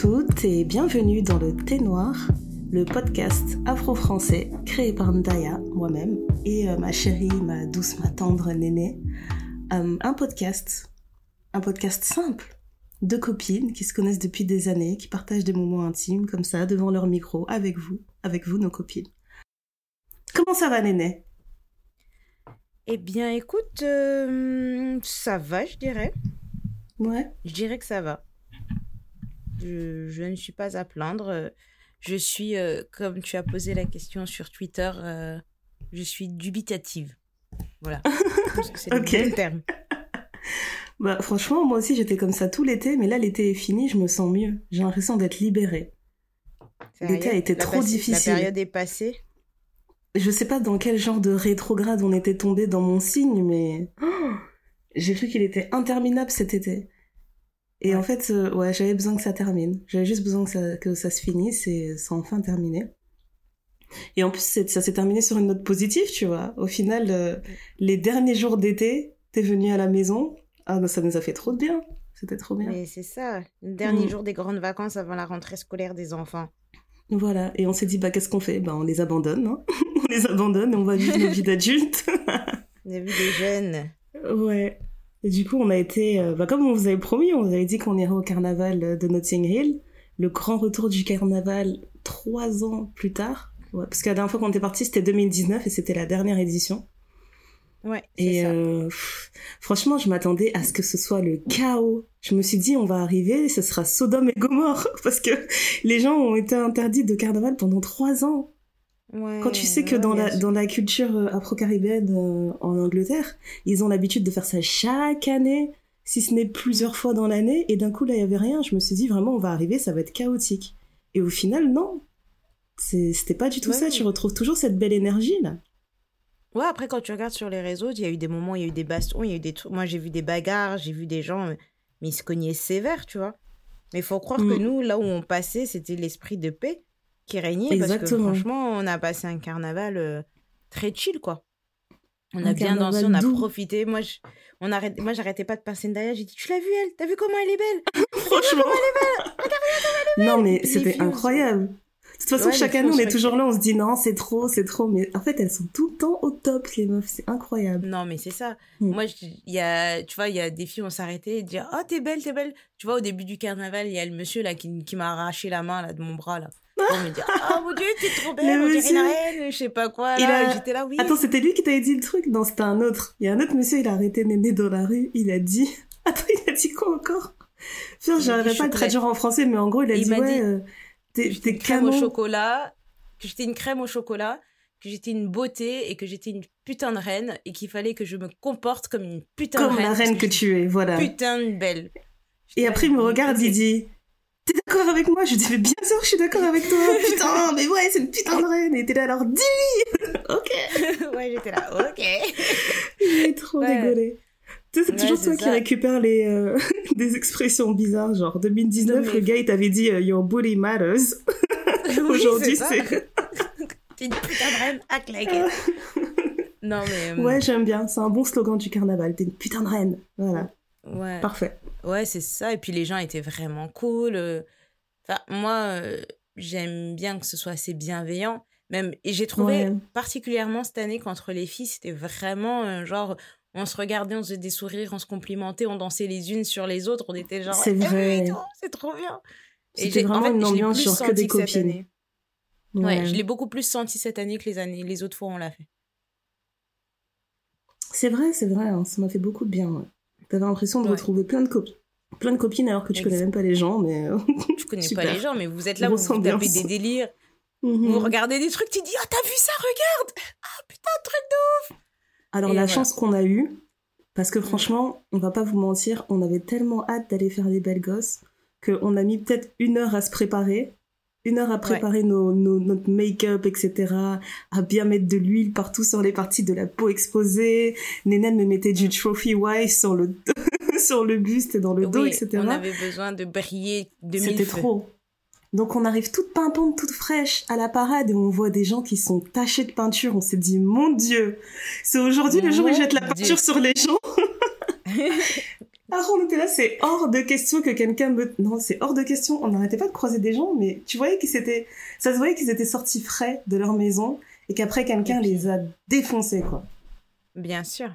Toutes et bienvenue dans le Thé Noir, le podcast afro-français créé par Ndaya, moi-même, et euh, ma chérie, ma douce, ma tendre nénée. Euh, un podcast, un podcast simple, de copines qui se connaissent depuis des années, qui partagent des moments intimes comme ça devant leur micro avec vous, avec vous nos copines. Comment ça va Néné Eh bien écoute, euh, ça va je dirais. Ouais. Je dirais que ça va. Je, je ne suis pas à plaindre. Je suis, euh, comme tu as posé la question sur Twitter, euh, je suis dubitative. Voilà. C'est le bon terme. Bah franchement, moi aussi j'étais comme ça tout l'été, mais là l'été est fini, je me sens mieux. J'ai l'impression d'être libérée. L'été a été La trop difficile. La période est passée. Je sais pas dans quel genre de rétrograde on était tombé dans mon signe, mais oh, j'ai cru qu'il était interminable cet été. Et Ouais. en fait, euh, ouais, j'avais besoin que ça termine. J'avais juste besoin que ça, que ça se finisse et c'est enfin terminé. Et en plus, ça s'est terminé sur une note positive, tu vois. Au final, euh, les derniers jours d'été, t'es venu à la maison. Ah, non, ça nous a fait trop de bien. C'était trop bien. Mais c'est ça, le dernier Mm. jour des grandes vacances avant la rentrée scolaire des enfants. Voilà. Et on s'est dit, bah, qu'est-ce qu'on fait? Bah, on les abandonne, hein. on les abandonne et on va vivre nos vies d'adultes. A vu des jeunes. Ouais. Et du coup, on a été, euh, bah, comme on vous avait promis, on vous avait dit qu'on irait au carnaval euh, de Notting Hill. Le grand retour du carnaval trois ans plus tard. Ouais, parce que la dernière fois qu'on était parti, c'était 2019 et c'était la dernière édition. Ouais, Et ça. euh, pff, franchement, je m'attendais à ce que ce soit le chaos. Je me suis dit, on va arriver, et ce sera Sodome et Gomorre, parce que les gens ont été interdits de carnaval pendant trois ans. Ouais, Quand tu sais que ouais, dans la, sûr. dans la culture euh, afro-caribéenne euh, en Angleterre, ils ont l'habitude de faire ça chaque année, si ce n'est plusieurs fois dans l'année, et d'un coup là il y avait rien, je me suis dit vraiment on va arriver, ça va être chaotique. Et au final non, c'était pas du tout Ouais, ça, tu retrouves toujours cette belle énergie là. Ouais, après, quand tu regardes sur les réseaux, il y a eu des moments, il y a eu des bastons, il y a eu des trucs. Moi, j'ai vu des bagarres, j'ai vu des gens, euh, mais ils se cognaient sévère, tu vois. Mais il faut croire que Mm. nous, là où on passait, c'était l'esprit de paix qui régnait. Parce que Exactement. franchement, on a passé un carnaval euh, très chill, quoi. On Un a bien dansé, on a doux. Profité. Moi, je, on arrête, moi j'arrêtais pas de passer derrière. J'ai dit, tu l'as vue, elle? T'as vu comment elle est belle? Franchement. non mais Les c'était filles, on se- incroyable. De toute façon, Ouais, chaque année on est toujours là, on se dit non c'est trop, c'est trop, mais en fait elles sont tout le temps au top les meufs, c'est incroyable. Non, mais c'est ça. Mm. Moi, il y a, tu vois, il y a des filles, on s'arrêtait et dire, oh, t'es belle, t'es belle. Tu vois, au début du carnaval, il y a le monsieur là qui, qui m'a arraché la main là de mon bras là. Pour me dire, oh mon dieu, t'es trop belle, on dirait une reine, je sais pas quoi. Il Là, a- j'étais là, oui. Attends, c'était lui qui t'avait dit le truc? Non, c'était un autre. Il y a un autre monsieur, il a arrêté Néné dans la rue, il a dit... Attends, il a dit quoi encore? Dit j'arriverai pas à le traduire en français, mais en gros, il a Il dit, ouais, dit- euh, t'es J'étais t'es une crème au chocolat, que j'étais une crème au chocolat, que j'étais une beauté et que j'étais une putain de reine et qu'il fallait que je me comporte comme une putain Comme de reine. la parce reine que tu es, voilà. Putain de belle. J'étais Et après, il me regarde, il dit... T'es d'accord avec moi? Je dis, mais bien sûr que je suis d'accord avec toi Putain, mais ouais, c'est une putain de reine Et t'es là, alors dis Ok ouais, j'étais là, ok. J'ai trop Ouais. rigolé. Tu sais, c'est Ouais, toujours toi qui ça. récupères les, euh, des expressions bizarres, genre 2019, Non, mais- le gars il t'avait dit euh, Your booty matters. Oui, Aujourd'hui, c'est. T'es une putain de reine, act like it. Non, mais. euh, Ouais, j'aime bien, c'est un bon slogan du carnaval. T'es une putain de reine. Voilà, Ouais, parfait. Ouais c'est ça. Et puis les gens étaient vraiment cool. euh. Enfin, moi, euh, j'aime bien que ce soit assez bienveillant. Même, et j'ai trouvé Ouais. particulièrement cette année qu'entre les filles, c'était vraiment euh, genre. On se regardait, on se faisait des sourires, on se complimentait, on dansait les unes sur les autres. On était genre. C'est Eh vrai. c'est trop bien. C'était j'ai- en vraiment fait, une ambiance genre que des que copines. Ouais, je l'ai beaucoup plus senti cette année que les années, les autres fois on l'a fait. C'est vrai, c'est vrai, hein, ça m'a fait beaucoup de bien. ouais. T'avais l'impression de Ouais. retrouver plein de, copines plein de copines alors que tu connais même pas les gens, mais. euh, Je connais Super. pas les gens, mais vous êtes là, vous, vous tapez des délires, mhm. vous regardez des trucs, tu dis, ah, t'as vu ça, regarde Ah, putain, truc Alors Et la voilà. chance qu'on a eue, parce que franchement, on va pas vous mentir, on avait tellement hâte d'aller faire des belles gosses qu'on a mis peut-être une heure à se préparer, une heure à préparer nos, nos- notre make-up, etc., à bien mettre de l'huile partout sur les parties de la peau exposées. Nénène me mettait du trophy wife sur le sur le buste et dans le dos, Oui, etc. on avait besoin de briller de C'était trop. Donc on arrive toute pimpante, toute fraîche à la parade et on voit des gens qui sont tachés de peinture. On s'est dit, mon Dieu, c'est aujourd'hui le jour où ils jettent la Dieu. peinture sur les gens. Ah, on était là, c'est hors de question que quelqu'un me... Non, c'est hors de question. On n'arrêtait pas de croiser des gens, mais tu voyais qu'ils étaient... Ça se voyait qu'ils étaient sortis frais de leur maison et qu'après, quelqu'un les a défoncés, quoi. Bien sûr.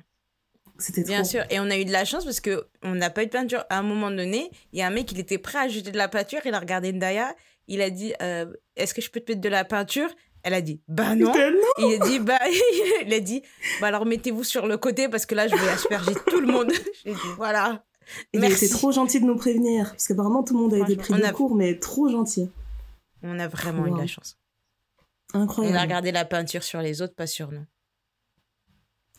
C'était Bien sûr. Et on a eu de la chance parce que on n'a pas eu de peinture. À un moment donné, il y a un mec, il était prêt à jeter de la peinture. Il a regardé Ndaya. Il a dit euh, Est-ce que je peux te mettre de la peinture? Elle a dit Bah non. Il a dit Bah, il a dit Bah alors mettez-vous sur le côté parce que là, je vais asperger tout le monde. J'ai dit Voilà. Il était trop gentil de nous prévenir. Parce qu'apparemment, tout le monde a été pris de court, mais trop gentil. On a vraiment eu de la chance. Incroyable. On a regardé la peinture sur les autres, pas sur nous.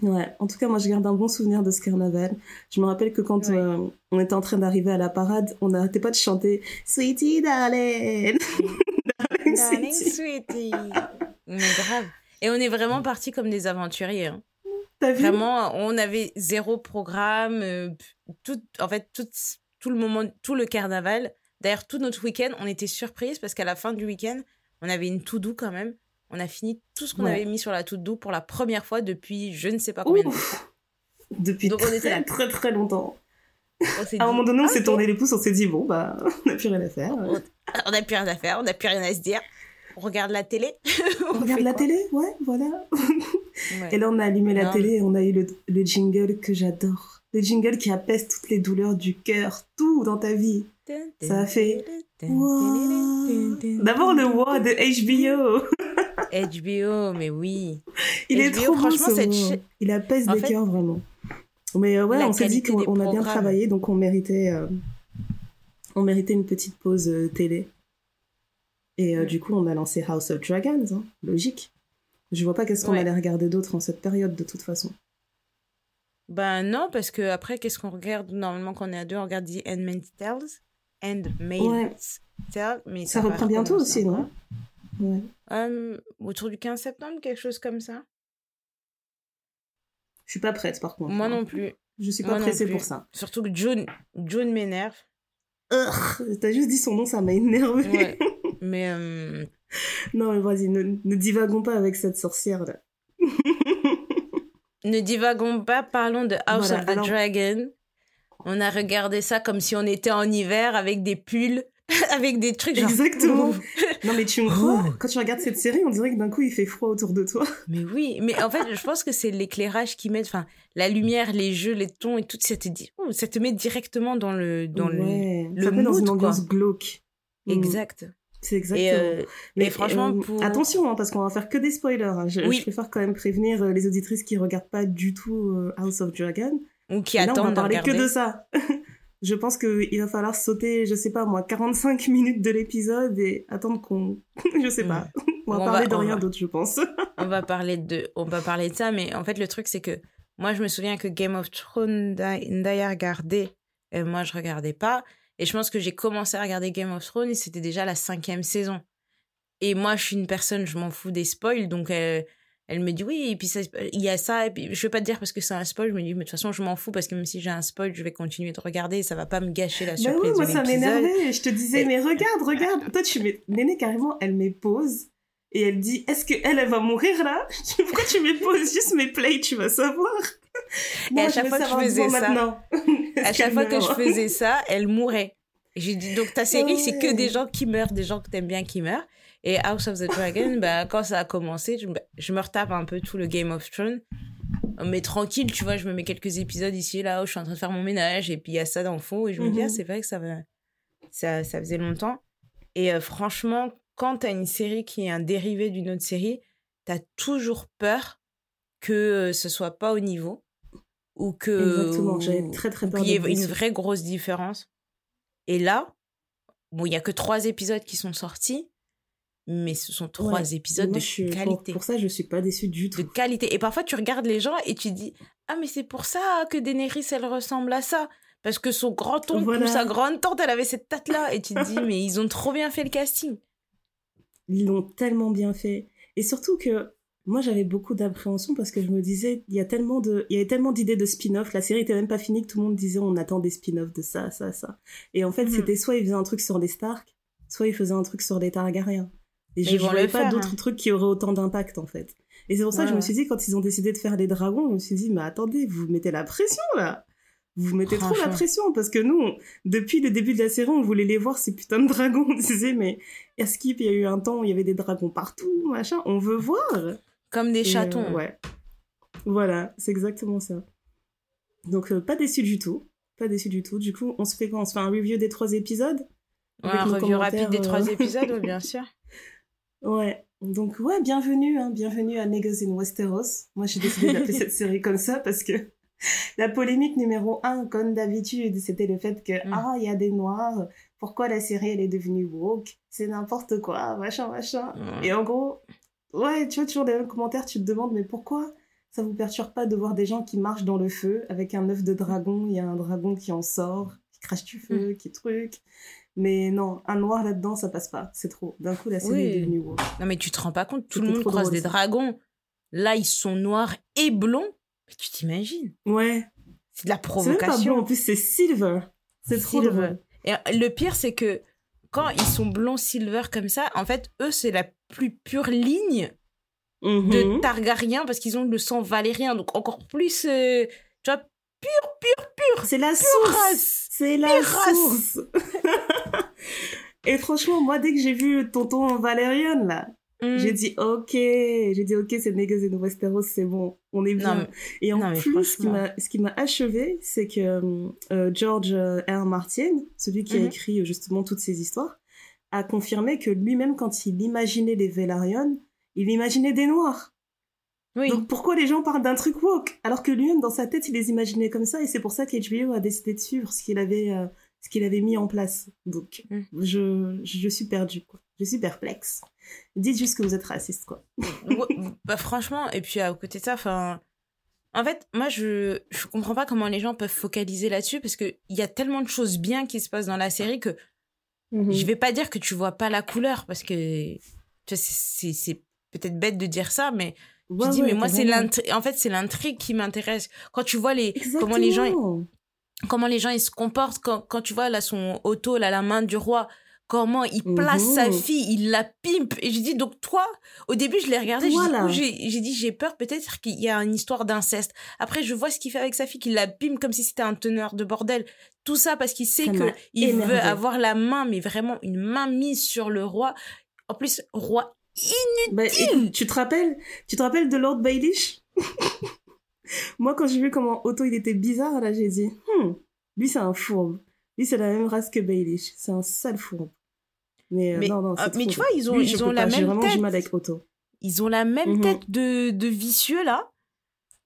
Ouais, en tout cas, moi, je garde un bon souvenir de ce carnaval. Je me rappelle que quand euh, on était en train d'arriver à la parade, on n'arrêtait pas de chanter Sweetie darling. darling, sweetie. Mais grave. Et on est vraiment partis comme des aventuriers. Hein. T'as vu? Vraiment, on avait zéro programme. Euh, tout, en fait, tout, tout le moment, tout le carnaval. D'ailleurs, tout notre week-end, on était surprise parce qu'à la fin du week-end, on avait une tout doux quand même on a fini tout ce qu'on avait mis sur la toute doux pour la première fois depuis je ne sais pas combien de temps. Depuis Donc, on était là. très très longtemps. à un moment donné, on s'est tourné les pouces, on s'est dit bon bah on n'a plus rien à faire. On n'a plus rien à faire, on n'a plus rien à se dire. On regarde la télé. on, regarde la télé, ouais, voilà. Et là, on a allumé la télé et on a eu le, le jingle que j'adore. Le jingle qui apaise toutes les douleurs du cœur, tout dans ta vie. Ça a fait. D'abord le wow de HBO. HBO, mais oui. Il est trop franchement, cette Il apaise le cœur vraiment. Mais euh, ouais, on s'est dit qu'on a bien travaillé, donc on méritait, euh, on méritait une petite pause euh, télé. Et du coup, on a lancé House of Dragons, hein, logique. Je vois pas qu'est-ce qu'on allait regarder d'autre en cette période de toute façon. Ben non, parce que après, qu'est-ce qu'on regarde normalement quand on est à deux? On regarde The Handmaid's Tales. Handmaid's Tales. Mais ça, reprend bientôt aussi, non? Ouais. Autour du 15 septembre, quelque chose comme ça. Je suis pas prête par contre. Moi hein. non plus. Je suis pas pressée pour ça. Surtout que June, June m'énerve. T'as juste dit son nom, ça m'a énervé. Ouais. Mais. Euh, non, mais vas-y, ne, ne divagons pas avec cette sorcière là. ne divagons pas, parlons de House of the Dragon. On a regardé ça comme si on était en hiver avec des pulls avec des trucs genre... Exactement. non mais tu me crois Quand tu regardes cette série, on dirait que d'un coup il fait froid autour de toi. Mais oui, mais en fait, je pense que c'est l'éclairage qui met, enfin, la lumière, les jeux, les tons et tout, ça te dit, oh, ça te met directement dans le dans ouais, le, ça le dans une ambiance glauque. Mm. Exact. C'est exactement. Euh, mais franchement, euh, pour... attention, hein, parce qu'on va faire que des spoilers. Hein. Je, je, préfère quand même prévenir euh, les auditrices qui regardent pas du tout House of Dragon. Ou qui attendent. on va parler que de ça je pense qu'il va falloir sauter, je sais pas moi, 45 minutes de l'épisode et attendre qu'on, je sais pas, on va parler de rien d'autre, je pense. on va parler de, on va parler de ça, mais en fait le truc c'est que moi je me souviens que Game of Thrones, Ndaya regardait, et moi je regardais pas, et je pense que j'ai commencé à regarder Game of Thrones et c'était déjà la cinquième saison. Et moi je suis une personne, je m'en fous des spoils, donc euh, elle me dit oui, et puis il y a ça, et puis je vais pas te dire parce que c'est un spoil, je me dis, mais de toute façon, je m'en fous parce que même si j'ai un spoil, je vais continuer de regarder, et ça va pas me gâcher la surprise. Bah oui, moi ça m'énervait, je te disais, mais regarde, regarde, toi tu mets, Néné carrément, elle met pause, et elle dit, est-ce que elle, elle va mourir là? Pourquoi tu mets pause Juste mes play, tu vas savoir? et à chaque fois que je faisais ça, à chaque fois que je faisais ça, elle mourait. J'ai dit, donc ta série, c'est que des gens qui meurent, des gens que t'aimes bien qui meurent. Et House of the Dragon, bah, quand ça a commencé, je, je, me retape un peu tout le Game of Thrones. Mais tranquille, tu vois, je me mets quelques épisodes ici et là où je suis en train de faire mon ménage et puis il y a ça dans le fond et je me dis, ah, mhm. c'est vrai que ça, va... ça, ça faisait longtemps. Et euh, franchement, quand t'as une série qui est un dérivé d'une autre série, t'as toujours peur que euh, ce soit pas au niveau ou que. Exactement, très très peur. Qu'il y ait une vraie grosse différence. Et là, bon, il y a que trois épisodes qui sont sortis mais ce sont trois épisodes de qualité. Pour, ça, je suis pas déçue du tout. De qualité. Et parfois, tu regardes les gens et tu dis Ah, mais c'est pour ça que Daenerys, elle ressemble à ça. Parce que son grand-oncle ou sa grande-tante, elle avait cette tête-là. Et tu te dis Mais ils ont trop bien fait le casting. Ils l'ont tellement bien fait. Et surtout que moi, j'avais beaucoup d'appréhension parce que je me disais Il y a tellement de, il y avait tellement d'idées de spin-off. La série était même pas finie que tout le monde disait On attend des spin-offs de ça, ça, ça. Et en fait, mhm. c'était soit ils faisaient un truc sur les Stark, soit ils faisaient un truc sur les Targaryens. Et je ne voyais pas d'autres hein. trucs qui auraient autant d'impact, en fait. Et c'est pour ça que je me suis dit, quand ils ont décidé de faire les dragons, je me suis dit, mais attendez, vous mettez la pression, là. vous mettez trop la pression parce que nous, depuis le début de la série, on voulait les voir ces putains de dragons. On disait, mais est-ce qu'il y a eu un temps où il y avait des dragons partout, machin On veut voir. Comme des chatons. ouais. Voilà, c'est exactement ça. Donc, euh, pas déçu du tout. Pas déçu du tout. Du coup, on se fait quoi? On se fait un review des trois épisodes? Ouais, un review rapide des trois euh, épisodes, bien sûr. Ouais. Donc, ouais, bienvenue, hein, bienvenue à Niggas in Westeros. Moi, j'ai décidé d'appeler cette série comme ça parce que la polémique numéro un, comme d'habitude, c'était le fait que, mm. ah, il y a des noirs, pourquoi la série, elle est devenue woke? C'est n'importe quoi, machin, machin. Et en gros, ouais, tu vois, toujours les mêmes commentaires, tu te demandes, mais pourquoi ça vous perturbe pas de voir des gens qui marchent dans le feu avec un œuf de dragon, il y a un dragon qui en sort, qui crache du feu, mm. qui truc. Mais non, un noir là-dedans, ça passe pas. C'est trop. D'un coup, la série est devenue woke. Non, mais tu te rends pas compte, tout le monde croise des dragons. Là, ils sont noirs et blonds. Mais tu t'imagines? Ouais. C'est de la provocation. En plus, c'est silver. C'est trop drôle. Et le pire, c'est que quand ils sont blonds silver comme ça, en fait, eux, c'est la plus pure ligne de mhm. Targaryen parce qu'ils ont le sang valérien. Donc, encore plus, euh, tu vois, pur, pur, pur. C'est la source. C'est la source. Et franchement, moi, dès que j'ai vu tonton Valérian, là, Mm. J'ai dit ok, j'ai dit ok, c'est Niggas in Westeros, c'est bon, on est bien. et en plus, ce qui m'a achevé, c'est que euh, euh, George euh, R. Martin, celui qui a mm-hmm. écrit justement toutes ces histoires, a confirmé que lui-même, quand il imaginait les Velaryon, il imaginait des Noirs. Oui. Donc pourquoi les gens parlent d'un truc woke alors que lui-même dans sa tête il les imaginait comme ça et c'est pour ça qu'HBO a décidé de suivre ce qu'il avait ce qu'il avait mis en place. Donc mm. je je suis perdue quoi. Je suis perplexe. Dites juste que vous êtes raciste, quoi. bah, franchement, et puis à côté de ça, enfin. En fait, moi, je, je comprends pas comment les gens peuvent focaliser là-dessus parce qu'il y a tellement de choses bien qui se passent dans la série que mhm. je vais pas dire que tu vois pas la couleur parce que c'est peut-être bête de dire ça, mais tu dis, mais moi, c'est l'intrigue. En fait, c'est l'intrigue qui m'intéresse. Quand tu vois les, comment les gens, comment les gens ils se comportent quand, quand tu vois là son auto, là, la main du roi, comment il place sa mhm. fille, il la pimpe. Et j'ai dit, donc toi, au début, je l'ai regardé, j'ai dit, j'ai peur peut-être qu'il y a une histoire d'inceste. Après, je vois ce qu'il fait avec sa fille, qu'il la pimpe comme si c'était un teneur de bordel. Tout ça parce qu'il sait que il veut avoir la main, mais vraiment une main mise sur le roi. En plus, roi bah, inutile. tu te rappelles, tu te rappelles de Lord Baelish? Moi, quand j'ai vu comment Otto il était bizarre, là, j'ai dit, hmm, lui c'est un fourbe. Lui, c'est la même race que Baelish. C'est un sale fourbe. Mais, euh, non, non, euh, mais tu vois, ils ont, ils ont la même tête. mal avec Otto. Ils ont la même mhm. tête de, de vicieux, là.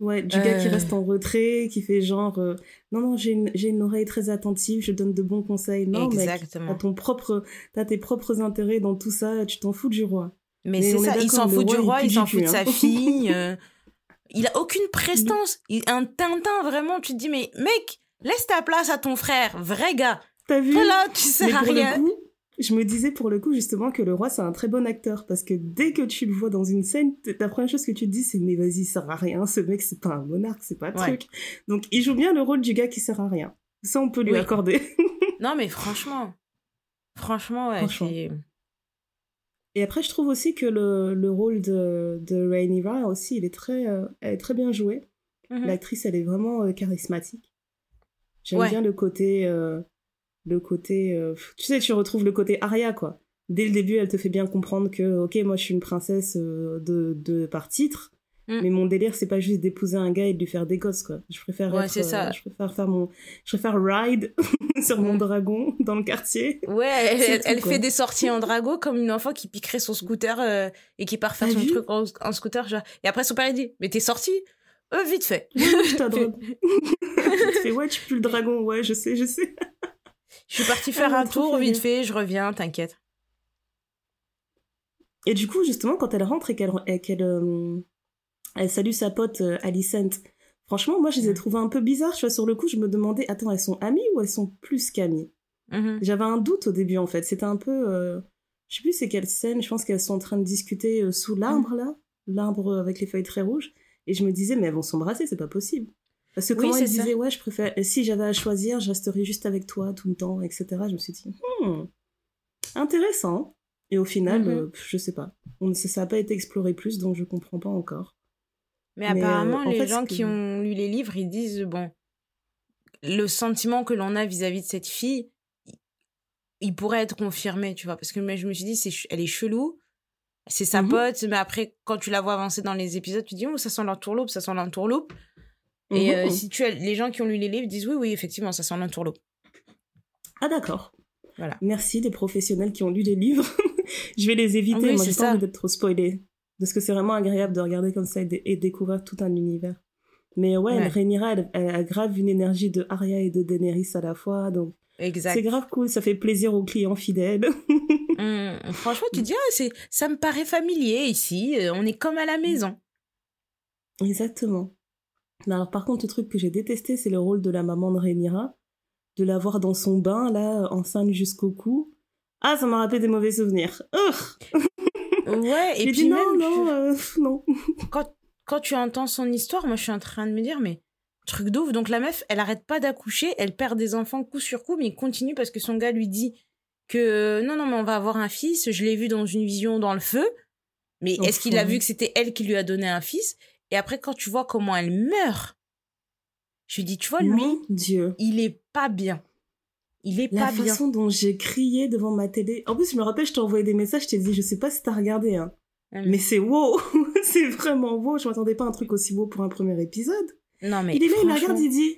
Ouais, du gars qui euh. reste en retrait, qui fait genre non non j'ai une j'ai une oreille très attentive, je donne de bons conseils. Non Exactement. mec, t'as ton propre t'as tes propres intérêts dans tout ça, tu t'en fous du roi. Mais, c'est ça, il s'en fout du roi, il s'en fout de sa hein. fille. il a aucune prestance, il, un Tintin vraiment, tu te dis mais mec, laisse ta place à ton frère, vrai gars. T'as vu Voilà, tu sers à rien je me disais pour le coup justement que le roi c'est un très bon acteur parce que dès que tu le vois dans une scène, la première chose que tu te dis c'est mais vas-y, ça sert à rien, ce mec c'est pas un monarque, c'est pas un truc. Donc il joue bien le rôle du gars qui sert à rien. Ça on peut lui accorder. non mais franchement, franchement ouais. Et après je trouve aussi que le, le rôle de, de Rhaenyra aussi il est très, euh, elle est très bien joué. Mm-hmm. L'actrice elle est vraiment euh, charismatique. J'aime bien le côté euh, le côté tu sais tu retrouves le côté Arya quoi dès le début elle te fait bien comprendre que ok moi je suis une princesse euh, de, de par titre mm. mais mon délire c'est pas juste d'épouser un gars et de lui faire des gosses quoi je préfère ouais, c'est ça. Euh, je préfère faire mon je préfère ride sur mon mm. dragon dans le quartier ouais elle, fait des sorties en dragon comme une enfant qui piquerait son scooter et qui part faire son truc en, scooter genre. et après son père il dit mais t'es sorti euh, vite fait. je ouais, tu pues le dragon, ouais, je sais, je sais. Je suis partie faire un tour, vite fait, je reviens, t'inquiète. Et du coup, justement, quand elle rentre et qu'elle qu'elle euh, elle salue sa pote euh, Alicent, franchement, moi, je les ai trouvées un peu bizarres. Tu vois, sur le coup, je me demandais, attends, elles sont amies ou elles sont plus qu'amies? Mm-hmm. J'avais un doute au début, en fait. C'était un peu... Euh, je sais plus c'est quelle scène. Je pense qu'elles sont en train de discuter sous l'arbre, là. L'arbre avec les feuilles très rouges. Et je me disais, mais elles vont s'embrasser, c'est pas possible. Parce que quand il disait, ouais, je préfère, si j'avais à choisir, je resterais juste avec toi tout le temps, etc. Je me suis dit, hmm, intéressant. Et au final, mhm. euh, je sais pas. On, ça n'a pas été exploré plus, donc je comprends pas encore. Mais, apparemment, euh, les gens qui ont lu les livres, ils disent, bon, le sentiment que l'on a vis-à-vis de cette fille, il pourrait être confirmé, tu vois. Parce que je me suis dit, c'est, elle est chelou, c'est sa Mhm. pote, mais après, quand tu la vois avancer dans les épisodes, tu dis, oh, ça sent l'entourloupe, ça sent l'entourloupe. Et euh, Mhm. si tu as, les gens qui ont lu les livres disent, oui, oui, effectivement, ça sent l'entourloupe. Ah d'accord. Voilà. Merci les professionnels qui ont lu les livres. je vais les éviter, Oui, moi j'ai pas envie d'être trop spoilée. Parce que c'est vraiment agréable de regarder comme ça et, de- et découvrir tout un univers. Mais ouais, Ouais. Rhaenyra, elle, elle a grave une énergie de Arya et de Daenerys à la fois, donc Exact. c'est grave cool, ça fait plaisir aux clients fidèles. Hum, franchement, tu te dis, ah, c'est, ça me paraît familier ici, euh, on est comme à la maison. Exactement. Alors par contre, le truc que j'ai détesté, c'est le rôle de la maman de Rhaenyra, de la voir dans son bain, là, enceinte jusqu'au cou. Ah, ça m'a rappelé des mauvais souvenirs. Ouais, et puis dit même, non, non, tu- euh, non. quand, quand tu entends son histoire, moi je suis en train de me dire, mais truc d'ouf. Donc la meuf, elle arrête pas d'accoucher, elle perd des enfants coup sur coup, mais il continue parce que son gars lui dit que euh, non, non, mais on va avoir un fils, je l'ai vu dans une vision dans le feu. Mais Oh, est-ce qu'il a vu que c'était elle qui lui a donné un fils? Et après, quand tu vois comment elle meurt, je lui dis, tu vois, lui, Mon Dieu. il est pas bien. Il est La pas bien. façon dont j'ai crié devant ma télé. En plus, je me rappelle, je t'ai envoyé des messages, je t'ai dit, je sais pas si t'as regardé, hein. Hum. Mais c'est wow C'est vraiment wow Je m'attendais pas à un truc aussi beau pour un premier épisode. Non, mais il est là, il la regarde, il dit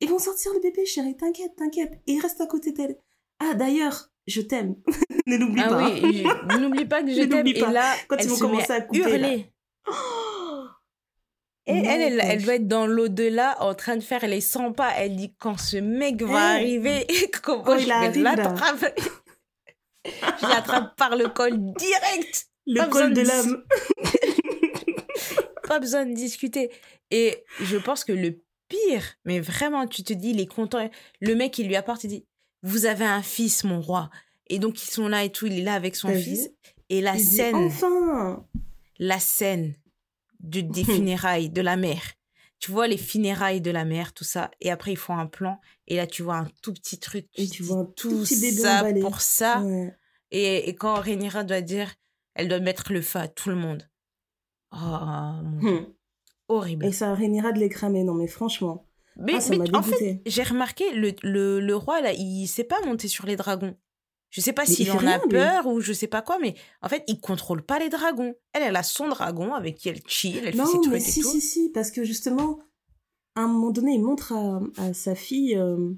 Ils vont sortir le bébé, chérie, t'inquiète, t'inquiète. Et il reste à côté d'elle. Ah, d'ailleurs, je t'aime. ne l'oublie Ah pas. oui, je- n'oublie pas que je t'aime. Et là, Quand ils vont commencer à couper, là. Oh elle, elle, elle doit être dans l'au-delà en train de faire les 100 pas. Elle dit quand ce mec va arriver, comment Quand je vais l'attraper? Je l'attrape par le col direct. Le Pas col de l'âme. Pas besoin de discuter. Et je pense que le pire, mais vraiment, tu te dis, il est content. Le mec, il lui apporte, il dit Vous avez un fils, mon roi. Et donc, ils sont là et tout. Il est là avec son fils. Et la scène. Enfin la scène de, des funérailles de la mère. Tu vois les funérailles de la mère, tout ça. Et après, ils font un plan. Et là, tu vois un tout petit truc. Et te tu vois un tout tout petit bébé ça emballé. pour ça. Ouais. Et, et quand Rhaenyra doit dire, elle doit mettre le feu à tout le monde. Oh, mon Dieu. Hum. horrible. Et ça Rhaenyra de les cramer, non mais franchement. Mais, ah, ça mais m'a en fait, j'ai remarqué, le, le, le roi, là, il sait pas monter sur les dragons. Je sais pas s'il il en a lui. peur ou je sais pas quoi, mais en fait, il contrôle pas les dragons. Elle, elle a son dragon avec qui elle chill, elle fait ses Non, mais et si, tout. si, si, parce que justement, à un moment donné, il montre à, à sa fille, euh,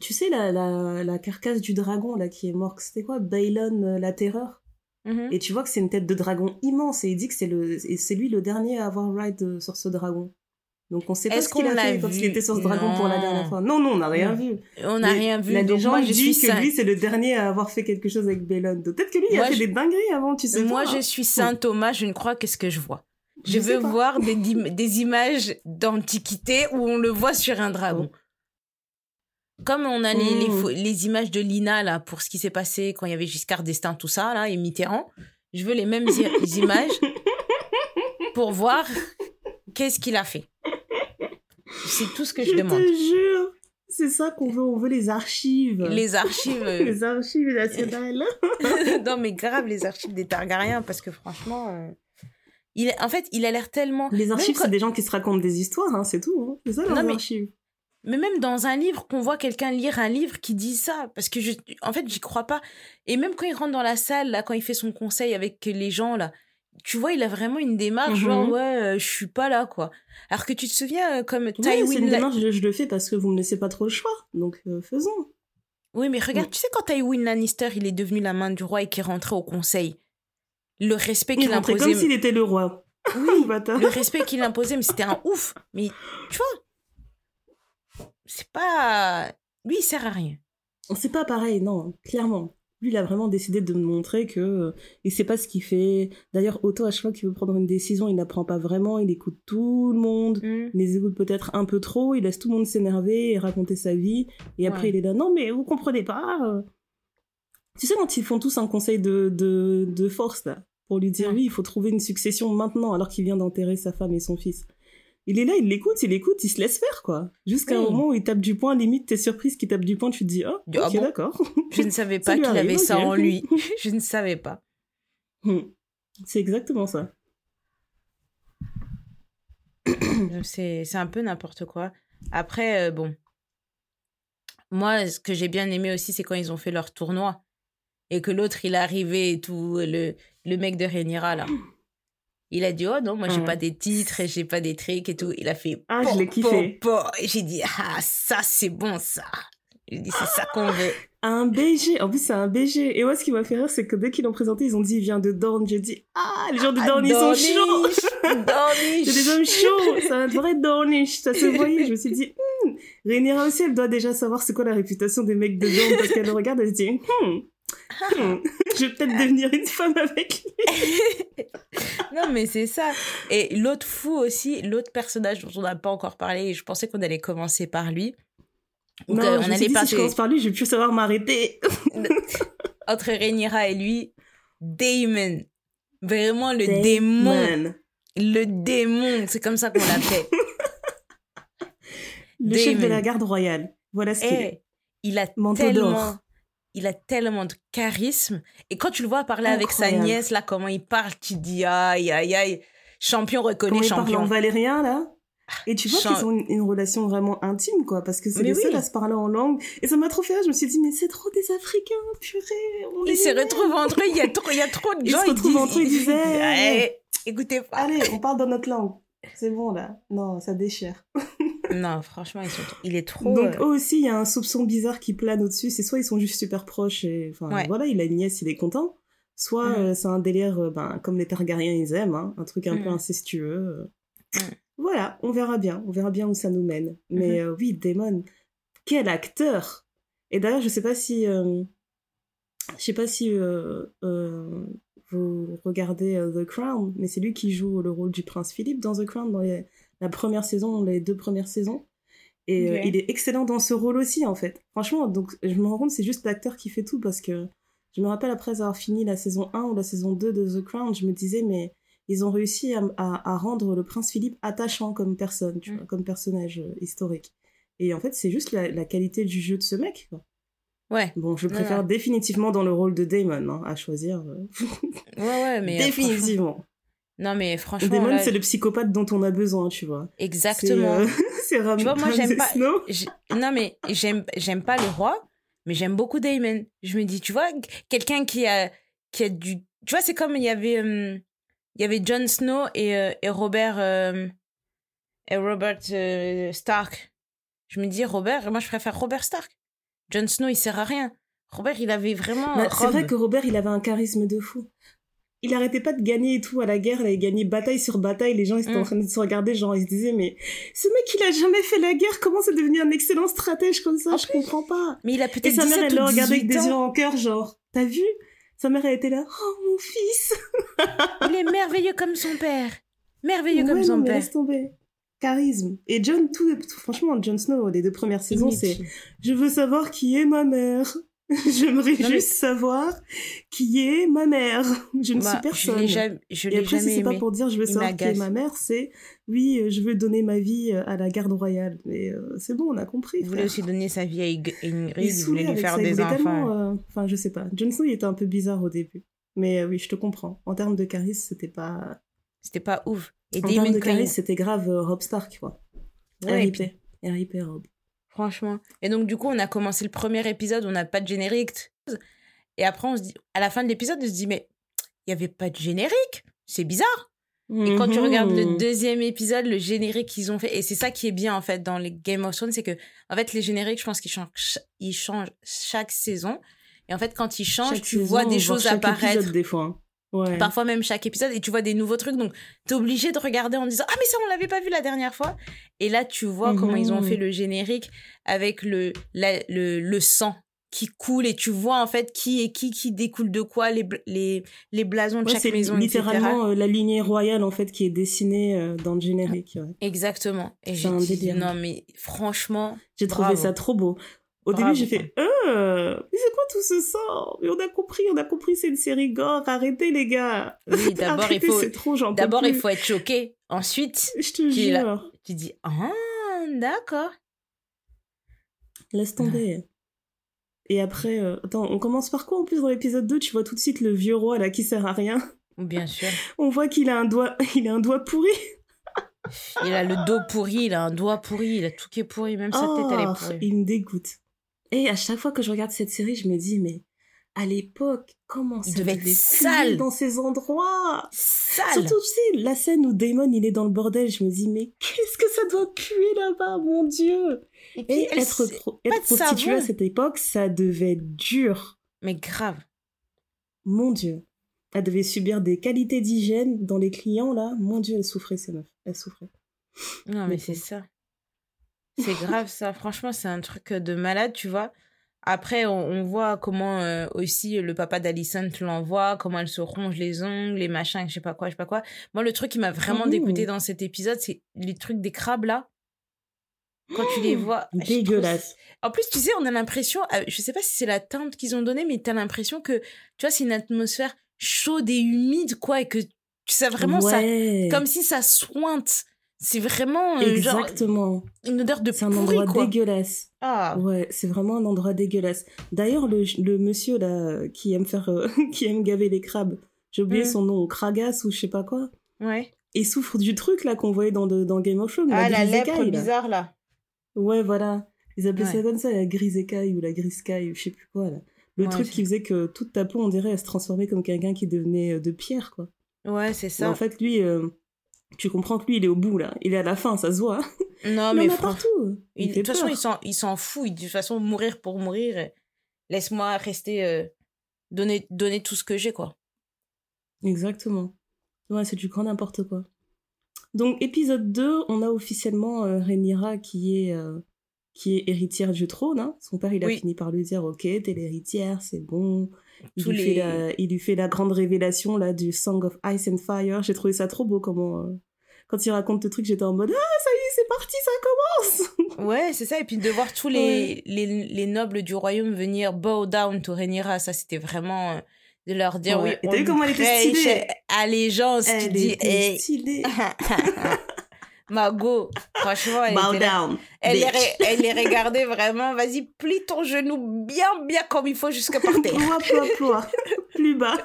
tu sais, la, la, la carcasse du dragon, là, qui est mort, c'était quoi? Balon, euh, la terreur Mhm. Et tu vois que c'est une tête de dragon immense, et il dit que c'est le, et c'est lui le dernier à avoir ride euh, sur ce dragon. Donc on sait pas ce qu'il a fait quand il était sur ce dragon pour la dernière fois. Non, non, on n'a rien vu. On n'a rien vu. La légende moi, je dit suis que lui, c'est le dernier à avoir fait quelque chose avec. Donc peut-être que lui, il Moi, a fait je- des dingueries avant, tu sais Moi, je hein. suis Saint Thomas, je ne crois qu'est-ce que je vois. Je, Je veux voir des, images d'antiquité où on le voit sur un dragon. Comme on a les, les, images de Lina, là, pour ce qui s'est passé quand il y avait Giscard d'Estaing, tout ça, là, et Mitterrand, je veux les mêmes images pour voir qu'est-ce qu'il a fait. C'est tout ce que je, Je demande. te jure, c'est ça qu'on veut, on veut les archives. Les archives. Les archives nationales. non, mais grave, les archives des Targaryens, parce que franchement. euh, Il, en fait, il a l'air tellement. Les archives, quand- c'est des gens qui se racontent des histoires, hein, c'est tout. Hein. C'est ça, leurs mais- archives. Mais même dans un livre, qu'on voit quelqu'un lire un livre qui dit ça, parce que je, en fait, j'y crois pas. Et même quand il rentre dans la salle, là, quand il fait son conseil avec les gens, là, tu vois, il a vraiment une démarche, genre, ouais, euh, je suis pas là, quoi. Alors que tu te souviens, euh, comme c'est Tywin La- démarche, je, je le fais parce que vous me laissez pas trop le choix. Donc, euh, faisons. Oui, mais regarde, Mm. tu sais, quand Tywin Lannister, il est devenu la main du roi et qu'il est rentré au conseil, le respect Il qu'il imposait. comme s'il était le roi. Oui, le respect qu'il imposait, mais c'était un ouf. Mais tu vois, c'est pas. Lui, il sert à rien. C'est pas pareil, non, clairement. Lui, il a vraiment décidé de me montrer que euh, il sait pas ce qu'il fait. D'ailleurs, Otto, à chaque fois qu'il veut prendre une décision, il la prend pas vraiment. Il écoute tout le monde. Hmm. Il les écoute peut-être un peu trop. Il laisse tout le monde s'énerver et raconter sa vie. Et après, Ouais. il est là, non, mais vous comprenez pas. euh. Tu sais, quand ils font tous un conseil de, de, de force, là, pour lui dire, Ouais. oui, il faut trouver une succession maintenant, alors qu'il vient d'enterrer sa femme et son fils. Il est là, il l'écoute, il écoute, il se laisse faire, quoi. Jusqu'à un moment où il tape du poing, limite, t'es surprise qu'il tape du poing, tu te dis, oh, ok, Ah bon d'accord. Je ne savais pas qu'il avait ça en lui. Je ne savais pas. Hmm. C'est exactement ça. C'est c'est un peu n'importe quoi. Après, euh, bon, moi, ce que j'ai bien aimé aussi, c'est quand ils ont fait leur tournoi et que l'autre, il est arrivé et tout, le, le mec de Rhaenyra, là. Il a dit, oh non, moi, j'ai pas des titres et j'ai pas des trucs et tout. Il a fait, ah, je l'ai kiffé. Et j'ai dit, ah, ça, c'est bon, ça. J'ai dit, c'est ça qu'on veut. Un BG. En plus, c'est un BG. Et moi, ce qui m'a fait rire, c'est que dès qu'ils l'ont présenté, ils ont dit, il vient de Dorne. J'ai dit, ah, les gens de Dorne, ils sont chauds. c'est des hommes chauds. C'est un vrai Dornish. Ça se voyait. Je me suis dit, hmm. Rhaenyra aussi, elle doit déjà savoir c'est quoi la réputation des mecs de Dorne parce qu'elle le regarde, elle se dit, hmm. Je vais peut-être devenir une femme avec lui. non, mais c'est ça. Et l'autre fou aussi, l'autre personnage dont on n'a pas encore parlé, et je pensais qu'on allait commencer par lui. non, on allait dit, si je commence par lui, je vais plus savoir m'arrêter. Entre Rhaenyra et lui, Damon. Vraiment le démon. Le démon, c'est comme ça qu'on l'appelle. le chef de la garde royale. Voilà ce qu'il eh, est. Il a tellement il a tellement de charisme. Et quand tu le vois parler avec sa nièce, là, comment il parle, tu dis aïe, aïe, aïe. Champion reconnu, comment champion. Il parle en valérien, là? Et tu vois qu'ils ont une, relation vraiment intime, quoi, parce que c'est les seuls à se parler en langue. Et ça m'a trop fait rire, je me suis dit, mais c'est trop des Africains, purée. ils se retrouvent entre eux, il y a trop, il y a trop de gens. Ils se retrouvent entre eux, ils disaient, écoutez pas. Allez, on parle dans notre langue. C'est bon, là. Non, ça déchire. non, franchement, il est trop. Donc, euh, eux aussi, il y a un soupçon bizarre qui plane au-dessus. C'est soit ils sont juste super proches et. Enfin, voilà, il a une nièce, il est content. Soit mm. euh, c'est un délire, euh, ben, comme les Targaryens, ils aiment, hein, un truc un peu mm. incestueux. Mm. Voilà, on verra bien. On verra bien où ça nous mène. Mais mm-hmm. oui, Damon, quel acteur Et d'ailleurs, je sais pas si. je sais pas si vous regardez The Crown, mais c'est lui qui joue le rôle du prince Philippe dans The Crown, dans les la première saison, les deux premières saisons. Et euh, il est excellent dans ce rôle aussi, en fait. Franchement, donc je me rends compte, c'est juste l'acteur qui fait tout parce que je me rappelle après avoir fini la saison 1 ou la saison 2 de The Crown, je me disais, mais ils ont réussi à, rendre le prince Philippe attachant comme personne, tu mm. vois, comme personnage euh, historique. Et en fait, c'est juste la, qualité du jeu de ce mec, quoi. Ouais. Bon, je préfère définitivement dans le rôle de Damon, hein, à choisir. Euh. ouais, ouais, mais. définitivement. Non, mais franchement. Damon, c'est le psychopathe dont on a besoin, tu vois. Exactement. C'est euh, Tu vois, moi, j'aime pas. Non, mais j'aime, j'aime pas les rois, mais j'aime beaucoup Damon. Je me dis, tu vois, quelqu'un qui a, qui a du. Tu vois, c'est comme il y avait, hum, il y avait Jon Snow et, euh, et Robert, euh, et Robert Stark. Je me dis, Robert, moi, je préfère Robert Stark. Jon Snow, il sert à rien. Robert, il avait vraiment. C'est vrai que Robert, il avait un charisme de fou il arrêtait pas de gagner et tout à la guerre, il avait gagné bataille sur bataille, les gens ils étaient en mm. train de se regarder, genre ils se disaient mais ce mec il a jamais fait la guerre, comment c'est devenu un excellent stratège comme ça, je comprends pas. Mais il a peut-être Et sa mère elle le regardait avec des yeux en cœur genre, t'as vu? Sa mère elle était là, oh mon fils Il est merveilleux comme son père, merveilleux comme son père. Laisse tomber. Charisme. Et John, tout, franchement, Jon Snow, les deux premières saisons, c'est je veux savoir qui est ma mère. J'aimerais juste savoir qui est ma mère. Je ne suis personne. Je jamais, je Et après, c'est pas pour dire je veux savoir qui est ma mère, c'est oui, euh, je veux donner ma vie euh, à la garde royale. Mais euh, c'est bon, on a compris. Il voulait aussi donner sa vie à Ingrid, il voulait lui faire des enfants. Enfin, je sais pas. Jon Snow, il était un peu bizarre au début. Mais oui, je te comprends. En termes de charisme, c'était pas. C'était pas ouf. Et en termes de charisme, c'était grave Rob Stark, quoi. RIP. RIP Rob. Franchement. Et donc, du coup, on a commencé le premier épisode, on n'a pas de générique. Et après, on se dit, à la fin de l'épisode, on se dit, mais il n'y avait pas de générique. C'est bizarre. Et quand tu regardes le mhm. deuxième épisode, le générique qu'ils ont fait, et c'est ça qui est bien en fait dans les Game of Thrones, c'est que en fait les génériques, je pense qu'ils changent, ils changent chaque saison. Et en fait, quand ils changent, tu vois des choses apparaître. Des fois. Parfois même chaque épisode et tu vois des nouveaux trucs donc t'es obligé de regarder en disant ah mais ça on l'avait pas vu la dernière fois et là tu vois comment ils ont fait mhm. le générique avec le, le le sang qui coule et tu vois en fait qui est qui qui découle de quoi les les les blasons de chaque maison littéralement euh, la lignée royale en fait qui est dessinée euh, dans le générique exactement. Et j'ai dit non mais franchement j'ai trouvé ça trop beau au début, j'ai fait euh, mais c'est quoi tout ce sang? Mais on a compris, on a compris, c'est une série gore. Arrêtez les gars. Oui, d'abord il faut. D'abord il faut être choqué. Ensuite, je te jure. tu dis ah d'accord. Laisse tomber. Et après, euh, attends, on commence par quoi en plus dans l'épisode 2 Tu vois tout de suite le vieux roi là qui sert à rien. Bien sûr. on voit qu'il a un doigt, il a un doigt pourri. il a le dos pourri, il a un doigt pourri, il a tout qui est pourri, même sa tête elle est oh, pourrie. Il me dégoûte. Et à chaque fois que je regarde cette série, je me dis, mais à l'époque, comment ça devait, être sale. dans ces endroits Sale. Surtout, tu sais, la scène où Damon, il est dans le bordel, je me dis, mais qu'est-ce que ça doit puer là-bas, mon Dieu Et puis, Et être, pro- prostituée à cette époque, ça devait être dur. Mais grave. Mon Dieu. Elle devait subir des qualités d'hygiène dans les clients, là. Mon Dieu, elle souffrait, ces meufs. Elle souffrait. Non, Mais mais c'est ça. C'est grave, ça. Franchement, c'est un truc de malade, tu vois. Après, on, on voit comment euh, aussi le papa d'Alison l'envoie, comment elle se ronge les ongles, les machins, je sais pas quoi, je sais pas quoi. Moi, le truc qui m'a vraiment Mhm. dégoûté dans cet épisode, c'est les trucs des crabes, là. Quand tu les vois. Dégueulasse. En plus, tu sais, on a l'impression, euh, je sais pas si c'est la teinte qu'ils ont donnée, mais t'as l'impression que, tu vois, c'est une atmosphère chaude et humide, quoi, et que tu sais vraiment ça, comme si ça sointe. C'est vraiment euh, genre Exactement. une odeur de C'est un endroit quoi. dégueulasse. Ah, Ouais, c'est vraiment un endroit dégueulasse. D'ailleurs, le, le monsieur là qui aime faire, euh, qui aime gaver les crabes, j'ai oublié Mm. son nom, Kragas ou je sais pas quoi, ouais. et souffre du truc là qu'on voyait dans, de- dans Game of Thrones. Ah, la grise lèpre écaille, bizarre, là. Ouais, voilà. Ils appelaient ça comme ça, la grise écaille ou la grise caille ou je sais plus quoi là. Le Ouais, truc qui faisait que toute ta peau, on dirait, elle se transformait comme quelqu'un qui devenait euh, de pierre quoi. Ouais, c'est Mais ça. en fait, lui, euh, tu comprends que lui, il est au bout là. Il est à la fin, ça se voit. non, il mais en a partout. il- de toute façon, il s'en, fout. Il de toute façon, mourir pour mourir. euh, Laisse-moi rester, euh, donner, donner tout ce que j'ai, quoi. Exactement. Ouais, c'est du grand n'importe quoi. Donc, épisode 2, on a officiellement euh, Rhaenyra qui est, euh, qui est héritière du trône. hein. Son père, il a Oui. fini par lui dire, ok, t'es l'héritière, c'est bon. Il Tous lui, les- fait la, il lui fait la grande révélation là du Song of Ice and Fire. J'ai trouvé ça trop beau comment... euh, quand il raconte le truc, j'étais en mode, ah, ça y est, c'est parti, ça commence Ouais, c'est ça. Et puis de voir tous les, les, les nobles du royaume venir bow down to Rhaenyra, ça, c'était vraiment euh, de leur dire, Ouais. oui, Et t'as vu comment elle était stylée? Allégeance, tu dis, était stylée. Mago, franchement, elle Bow était down, Elle les, elle les regardait vraiment. Vas-y, plie ton genou bien, bien comme il faut jusque par terre. Ploie, ploie, ploie. Plus bas.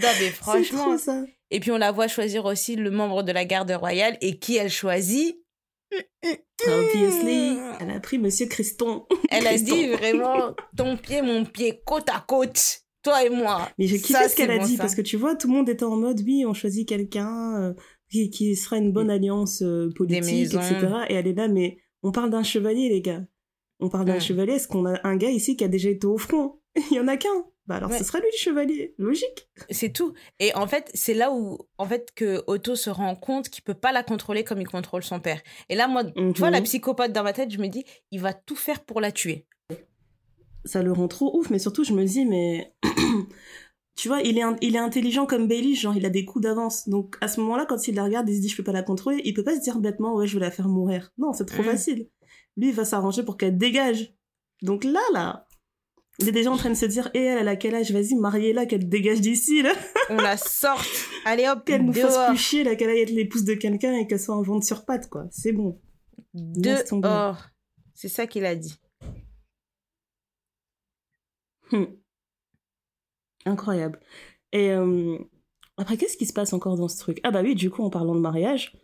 Non, mais franchement. trop ça. Et puis on la voit choisir aussi le membre de la garde royale. Et qui elle choisit? Obviously, elle a pris Monsieur Creston. Elle a Christon. dit vraiment ton pied, mon pied, côte à côte. Toi et moi. Mais j'ai kiffé ce qu'elle a bon, dit ça. parce que tu vois, tout le monde était en mode oui, on choisit quelqu'un euh, qui, qui sera une bonne alliance euh, politique, etc. Et elle est là, mais on parle d'un chevalier, les gars. On parle d'un chevalier. Est-ce qu'on a un gars ici qui a déjà été au front? Il y en a qu'un. Bah alors, Ouais. ce sera lui le chevalier. Logique. C'est tout. Et en fait, c'est là où en fait que Otto se rend compte qu'il peut pas la contrôler comme il contrôle son père. Et là, moi, tu vois, Mhm. la psychopathe dans ma tête, je me dis, il va tout faire pour la tuer. Ça le rend trop ouf, mais surtout, je me dis, mais. tu vois, il est, il est intelligent comme Bailey, genre, il a des coups d'avance. Donc, à ce moment-là, quand il la regarde, il se dit, je peux pas la contrôler, il peut pas se dire bêtement, ouais, je vais la faire mourir. Non, c'est trop Mhm. facile. Lui, il va s'arranger pour qu'elle dégage. Donc là, là, il est déjà en train de se dire, et elle, elle a quel âge? Vas-y, mariez-la, qu'elle dégage d'ici, là. On la sorte. Allez hop, Qu'elle nous fasse plus chier, là, qu'elle aille être l'épouse de quelqu'un et qu'elle soit en vente sur pattes, quoi. C'est bon. Dehors. C'est ça qu'il a dit. Hmm. Incroyable. Et euh, après, qu'est-ce qui se passe encore dans ce truc? Ah bah oui, du coup, en parlant de mariage,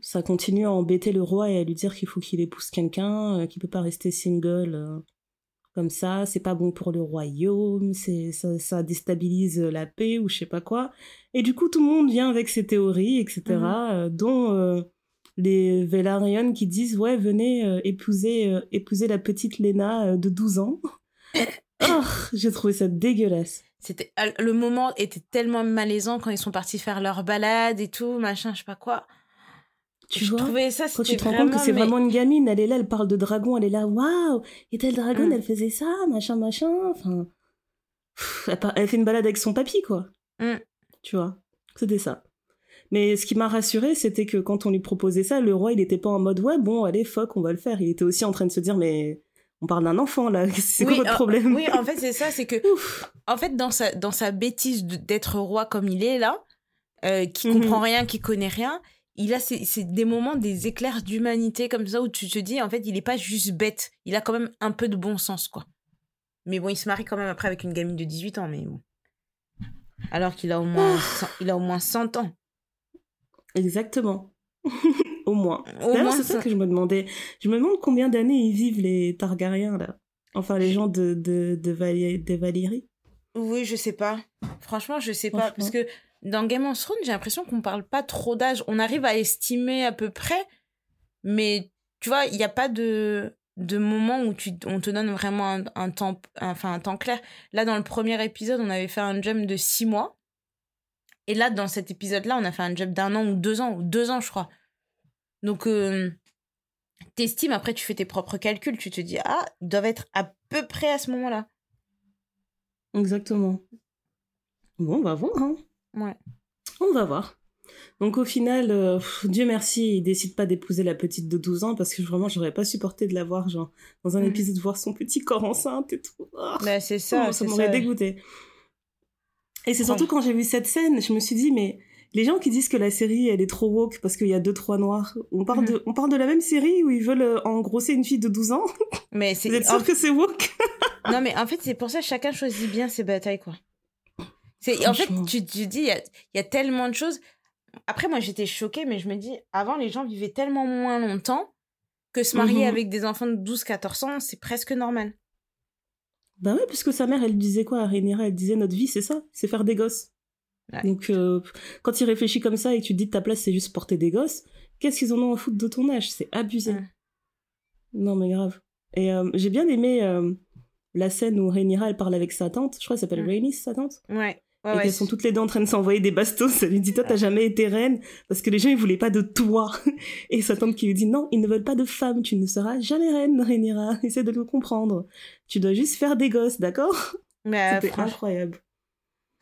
ça continue à embêter le roi et à lui dire qu'il faut qu'il épouse quelqu'un, euh, qu'il peut pas rester single euh, comme ça, c'est pas bon pour le royaume, c'est ça, ça déstabilise la paix ou je sais pas quoi. Et du coup, tout le monde vient avec ses théories, etc., Mhm. euh, dont les Velaryon qui disent ouais, venez euh, épouser euh, épouser la petite Lena euh, de 12 ans. Oh, j'ai trouvé ça dégueulasse. C'était ah, le moment était tellement malaisant quand ils sont partis faire leur balade et tout, machin, je sais pas quoi. Tu je vois trouvais ça Quand tu te rends compte que c'est mais- vraiment une gamine, elle est là, elle parle de dragon, elle est là, waouh, et telle dragon, Mm. elle faisait ça, machin, machin. Enfin, pff, elle, par- elle fait une balade avec son papy, quoi. Mm. Tu vois, c'était ça. Mais ce qui m'a rassuré, c'était que quand on lui proposait ça, le roi, il était pas en mode, ouais, bon, allez, fuck, on va le faire. Il était aussi en train de se dire, mais on parle d'un enfant, là, c'est Oui, quoi votre problème Oui, en fait, c'est ça, c'est que Ouf. en fait dans sa dans sa bêtise d'être roi comme il est là, euh, qui Mhm. comprend rien, qui connaît rien, il a c'est c'est des moments des éclairs d'humanité comme ça où tu te dis en fait, il est pas juste bête, il a quand même un peu de bon sens quoi. Mais bon, il se marie quand même après avec une gamine de 18 ans mais bon. Alors qu'il a au moins 100 il a au moins 100 ans. Exactement. au moins. D'ailleurs, c'est ça ça. que je me demandais. Je me demande combien d'années ils vivent les Targaryens là. Enfin, les gens de de de, Vali- de Valyrie. Oui, je sais pas. Franchement, je sais pas. Parce que dans Game of Thrones, j'ai l'impression qu'on parle pas trop d'âge. On arrive à estimer à peu près, mais tu vois, il n'y a pas de, de moment où tu, on te donne vraiment un, un temps, enfin, un temps clair. Là, dans le premier épisode, on avait fait un jump de six mois. Et là, dans cet épisode-là, on a fait un jump d'un an ou deux ans, ou deux ans, je crois. Donc, euh, t'estimes, après, tu fais tes propres calculs. Tu te dis, ah, ils doivent être à peu près à ce moment-là. Exactement. Bon, on va voir. Hein. Ouais. On va voir. Donc au final, euh, pff, Dieu merci, il décide pas d'épouser la petite de 12 ans parce que vraiment, j'aurais pas supporté de la voir, genre, dans un Mhm. épisode, voir son petit corps enceinte et tout. Bah, c'est ça, ça. m'aurait dégoûté. Et c'est surtout quand j'ai vu cette scène, je me suis dit, mais les gens qui disent que la série, elle est trop woke parce qu'il y a deux, trois noirs, on parle, Mhm. de, on parle de la même série où ils veulent euh, engrosser une fille de 12 ans? Mais c'est. Vous êtes en- sûr que c'est woke? Non, mais en fait, c'est pour ça que chacun choisit bien ses batailles, quoi. C'est, en fait, tu te dis, il y a, y a tellement de choses. Après, moi, j'étais choquée, mais je me dis, avant, les gens vivaient tellement moins longtemps que se marier Mhm. avec des enfants de 12-14 ans, c'est presque normal. Bah ouais, parce que sa mère, elle disait quoi à Rhaenyra? Elle disait notre vie, c'est ça, c'est faire des gosses. Ouais. Donc, euh, quand il réfléchit comme ça et que tu te dis ta place, c'est juste porter des gosses, qu'est-ce qu'ils en ont à foutre de ton âge? C'est abusé. Ouais. Non, mais grave. Et euh, j'ai bien aimé euh, la scène où Rhaenyra, elle parle avec sa tante. Je crois qu'elle s'appelle Mm. Rhaenys, sa tante. Ouais. Ouais, et ouais, qu'elles sont toutes les deux en train de s'envoyer des bastos. Elle lui dit, toi, t'as jamais été reine parce que les gens, ils voulaient pas de toi. Et sa tante qui lui dit, non, ils ne veulent pas de femme. Tu ne seras jamais reine, Rhaenyra. Essaie de le comprendre. Tu dois juste faire des gosses, d'accord? C'était franch- incroyable.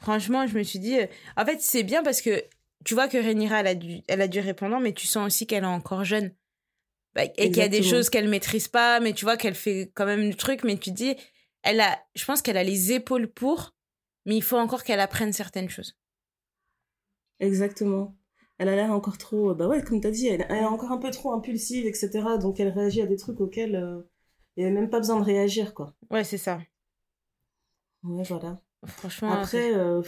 Franchement, je me suis dit. euh, En fait, c'est bien parce que tu vois que Rhaenyra, elle a du, elle a du répondant, mais tu sens aussi qu'elle est encore jeune. Bah, et qu'il y a des choses qu'elle maîtrise pas, mais tu vois qu'elle fait quand même du truc, mais tu dis, elle a, je pense qu'elle a les épaules pour, mais il faut encore qu'elle apprenne certaines choses. Exactement. Elle a l'air encore trop, bah ouais, comme t'as dit, elle, elle est encore un peu trop impulsive, etc. Donc elle réagit à des trucs auxquels euh, il n'y avait même pas besoin de réagir, quoi. Ouais, c'est ça. Ouais, voilà. Franchement. Après, euh,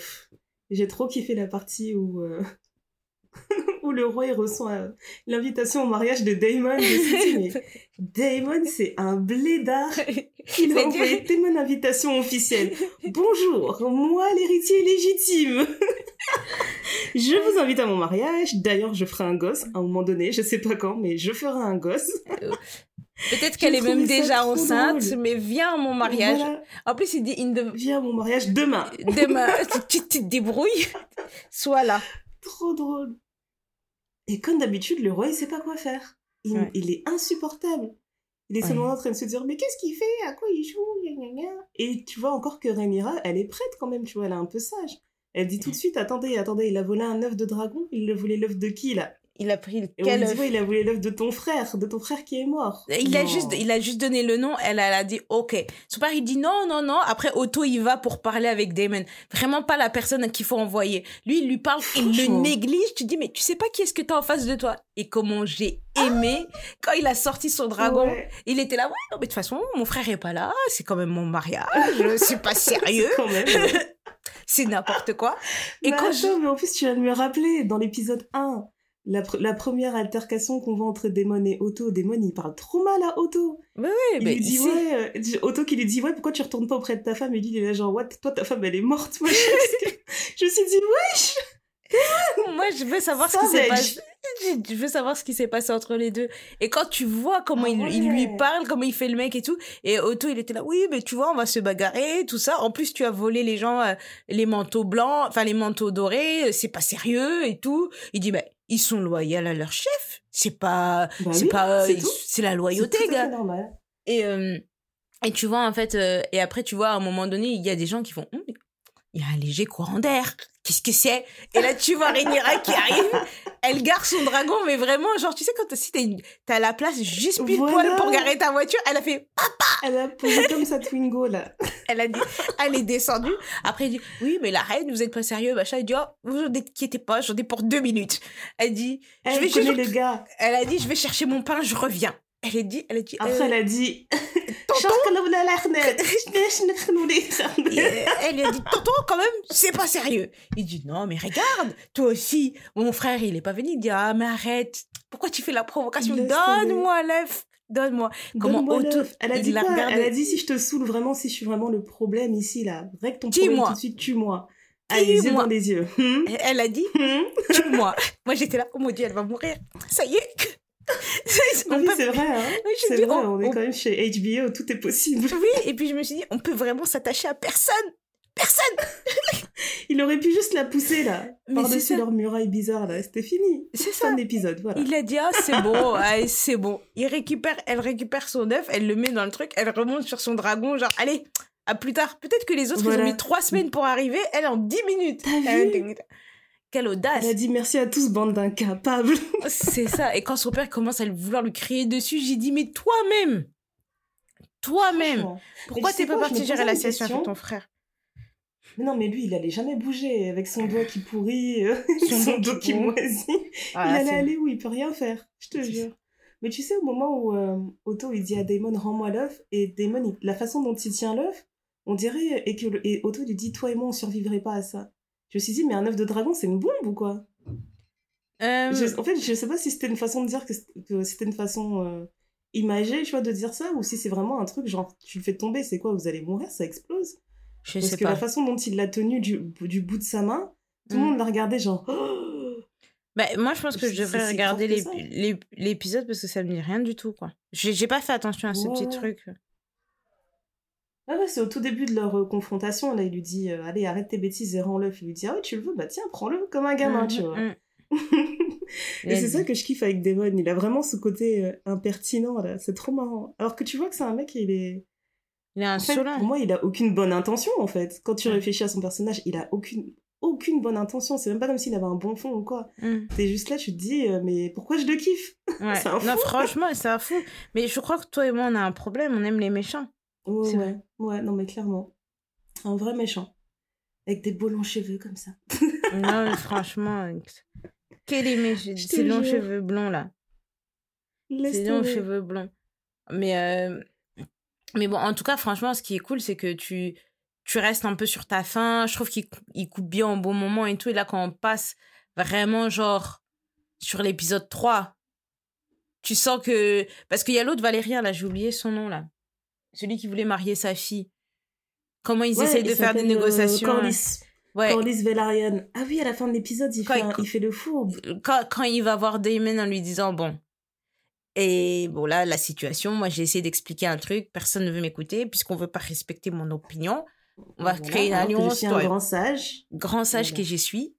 j'ai trop kiffé la partie où, euh, où le roi il reçoit euh, l'invitation au mariage de Damon. Je me suis dit, mais Damon, c'est un blédard. Il a envoyé tellement d'invitations officielles. Bonjour, moi l'héritier légitime. je vous invite à mon mariage. D'ailleurs, je ferai un gosse à un moment donné. Je sais pas quand, mais je ferai un gosse. Peut-être qu'elle est même déjà enceinte, drôle. mais viens à mon mariage. Voilà. En plus, il dit. Viens à mon mariage demain. demain, tu, tu te débrouilles, sois là. Trop drôle. Et comme d'habitude, le roi, il sait pas quoi faire. Il, Ouais. il est insupportable. Il est Ouais. seulement en train de se dire, mais qu'est-ce qu'il fait? À quoi il joue? Et tu vois encore que Rhaenyra, elle est prête quand même, tu vois, elle est un peu sage. Elle dit tout de suite, attendez, attendez, il a volé un œuf de dragon, il a volé l'œuf de qui, là? Il a pris Et on quel œuf il a volé l'œuf de ton frère, de ton frère qui est mort. il a, juste, il a juste donné le nom, elle, elle a dit ok. Son père il dit non, non, non. Après, Otto il va pour parler avec Damon. Vraiment pas la personne qu'il faut envoyer. Lui il lui parle, il le néglige. Tu dis mais tu sais pas qui est-ce que t'as en face de toi? Et comment j'ai aimé quand il a sorti son dragon. Ouais, Il était là, ouais, non, mais de toute façon, mon frère est pas là, c'est quand même mon mariage, c'est pas sérieux, quand même. c'est n'importe quoi. Et quand je- mais en plus, tu viens de me rappeler, dans l'épisode 1, la, pr- la première altercation qu'on voit entre Damon et Otto, Damon, il parle trop mal à Otto. Ouais, il mais lui dit, ouais, euh, Otto qui lui dit, ouais, pourquoi tu retournes pas auprès de ta femme? Et lui, il est là, genre, what, toi, ta femme, elle est morte. Moi, je, je me suis dit, wesh Moi, je veux savoir ce qui s'est passé. Je veux savoir ce qui s'est passé entre les deux. Et quand tu vois comment Ah il, il lui parle, comment il fait le mec et tout, et Otto, il était là, oui, mais tu vois, on va se bagarrer, tout ça. En plus, tu as volé les gens, euh, les manteaux blancs, enfin les manteaux dorés, euh, c'est pas sérieux et tout. Il dit, mais ils sont loyaux à leur chef. C'est pas, Bah c'est oui, pas, c'est la loyauté, tout gars. normal. Et, euh, et tu vois, en fait, euh, et après, tu vois, à un moment donné, il y a des gens qui font, Hum, il y a un léger courant d'air. Qu'est-ce que c'est? Et là, tu vois Rhaenyra qui arrive, elle gare son dragon, mais vraiment, genre, tu sais, quand t'as- si t'as la place juste pile Voilà. poil pour garer ta voiture, elle a fait, Elle a posé comme sa Twingo, là. elle a dit, elle est descendue. Après, elle dit, oui, mais la reine, vous êtes pas sérieux, machin. Elle dit, oh, vous inquiétez pas, j'en ai pour deux minutes. Elle dit, je Elle vais connaît chercher, le gars. elle a dit, je vais chercher mon pain, je reviens. Elle a dit, elle a dit, Après, euh, elle a dit, tonton? elle lui a dit, tonton, quand même, c'est pas sérieux. Il dit, non, mais regarde, toi aussi. Mon frère, il est pas venu. Il dit, ah, mais arrête. Pourquoi tu fais la provocation? Donne-moi l'œuf. Donne-moi. Comment auto... Elle a dit quoi? Elle a dit, si je te saoule vraiment, si je suis vraiment le problème ici, là, règle ton problème tout de suite, tue-moi. Les yeux dans les yeux. Elle a dit, tue-moi. Moi, j'étais là, oh mon Dieu, elle va mourir. Ça y est. oui, c'est vrai, hein. c'est vrai, on, est quand même chez HBO, tout est possible. Oui, et puis je me suis dit, on peut vraiment s'attacher à personne. Personne Il aurait pu juste la pousser, là, par-dessus leur muraille bizarre, là. C'était fini. C'est ça. Fin d'épisode, voilà. Il a dit, ah, c'est bon, c'est bon. Il récupère, elle récupère son œuf, elle le met dans le truc, elle remonte sur son dragon, genre, allez, à plus tard. Peut-être que les autres, ils ont mis trois semaines pour arriver, elle en dix minutes. T'as vu? Quelle audace Elle a dit merci à tous, bande d'incapables. c'est ça. Et quand son père commence à vouloir lui crier dessus, j'ai dit mais toi-même, toi-même, pourquoi t'es pas parti gérer la situation avec ton frère? Mais non, mais lui, il allait jamais bouger avec son doigt qui pourrit, euh, son, dos qui moisit. Ah, il allait aller où? Il peut rien faire, je te jure. Mais tu sais, au moment où euh, Otto il dit à Damon rends-moi l'œuf, et Damon, la façon dont il tient l'œuf, on dirait, et que et Otto lui dit toi et moi on survivrait pas à ça. Je me suis dit, mais un œuf de dragon, c'est une bombe ou quoi? Euh, En fait, je sais pas si c'était une façon de dire que c'était une façon euh, imagée, tu vois, de dire ça, ou si c'est vraiment un truc, genre, tu le fais tomber, c'est quoi? Vous allez mourir, ça explose je Parce que la façon dont il l'a tenu du, du, bout de sa main, tout le mm. monde l'a regardé, genre. bah, moi, je pense que je devrais regarder l'épisode parce que ça me dit rien du tout, quoi. J'ai pas fait attention à ce petit truc. Ah ouais, c'est au tout début de leur euh, confrontation. Là, il lui dit euh, Allez, arrête tes bêtises et rends-le. Il lui dit Ah oui, tu le veux? Bah tiens, prends-le comme un gamin, mmh, tu vois. Mmh. et c'est ça que je kiffe avec Devon. Il a vraiment ce côté euh, impertinent, là. C'est trop marrant. Alors que tu vois que c'est un mec, il est. Il a un en Pour moi, il a aucune bonne intention, en fait. Quand tu réfléchis à son personnage, il a aucune aucune bonne intention. C'est même pas comme s'il avait un bon fond ou quoi. Mmh. T'es juste là, tu te dis, mais pourquoi je le kiffe? Ouais. un fou. Non, franchement, c'est un fou. Mais je crois que toi et moi, on a un problème. On aime les méchants. Ouais, ouais. ouais, non, mais clairement. Un vrai méchant. Avec des beaux longs cheveux comme ça. non, mais franchement, quel est mes ces longs cheveux blonds là Ces longs cheveux blonds. Mais, euh, mais bon, en tout cas, franchement, ce qui est cool, c'est que tu, tu restes un peu sur ta faim. Je trouve qu'il coupe bien au bon moment et tout. Et là, quand on passe vraiment, genre, sur l'épisode 3, tu sens que. Parce qu'il y a l'autre Valérien, là, j'ai oublié son nom, là celui qui voulait marier sa fille. Comment ils essayent de faire des euh, négociations. Corlys. Ouais. Corlys Velaryon. Ah oui, à la fin de l'épisode, il, fait il fait le fourbe. Quand, quand il va voir Damon en lui disant, bon, et bon, là, la situation, moi, j'ai essayé d'expliquer un truc, personne ne veut m'écouter, puisqu'on veut pas respecter mon opinion. On va créer une alliance. Je suis un grand sage. Grand sage que je suis.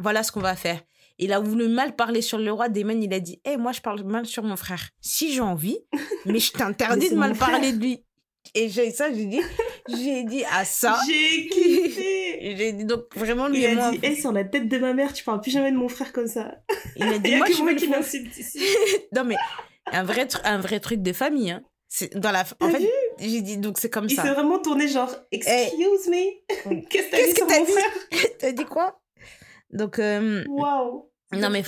Voilà ce qu'on va faire. Il a voulu mal parler sur le roi. Damon, il a dit, hé, moi, je parle mal sur mon frère. Si j'ai envie, mais je t'interdis de mal parler de lui. Et j'ai ça, j'ai dit, j'ai dit à ça. J'ai kiffé. j'ai dit donc vraiment lui il et moi. a dit, hey, sur la tête de ma mère, tu parles plus jamais de mon frère comme ça. Il a dit, moi, je moi qui m'insulte ici. non mais un vrai un vrai truc de famille. Hein. C'est dans la. En fait, j'ai dit donc c'est comme ça. Il s'est vraiment tourné genre, excuse me. Qu'est-ce que t'as dit sur mon frère? T'as dit quoi? Donc. Euh... Waouh. Non mais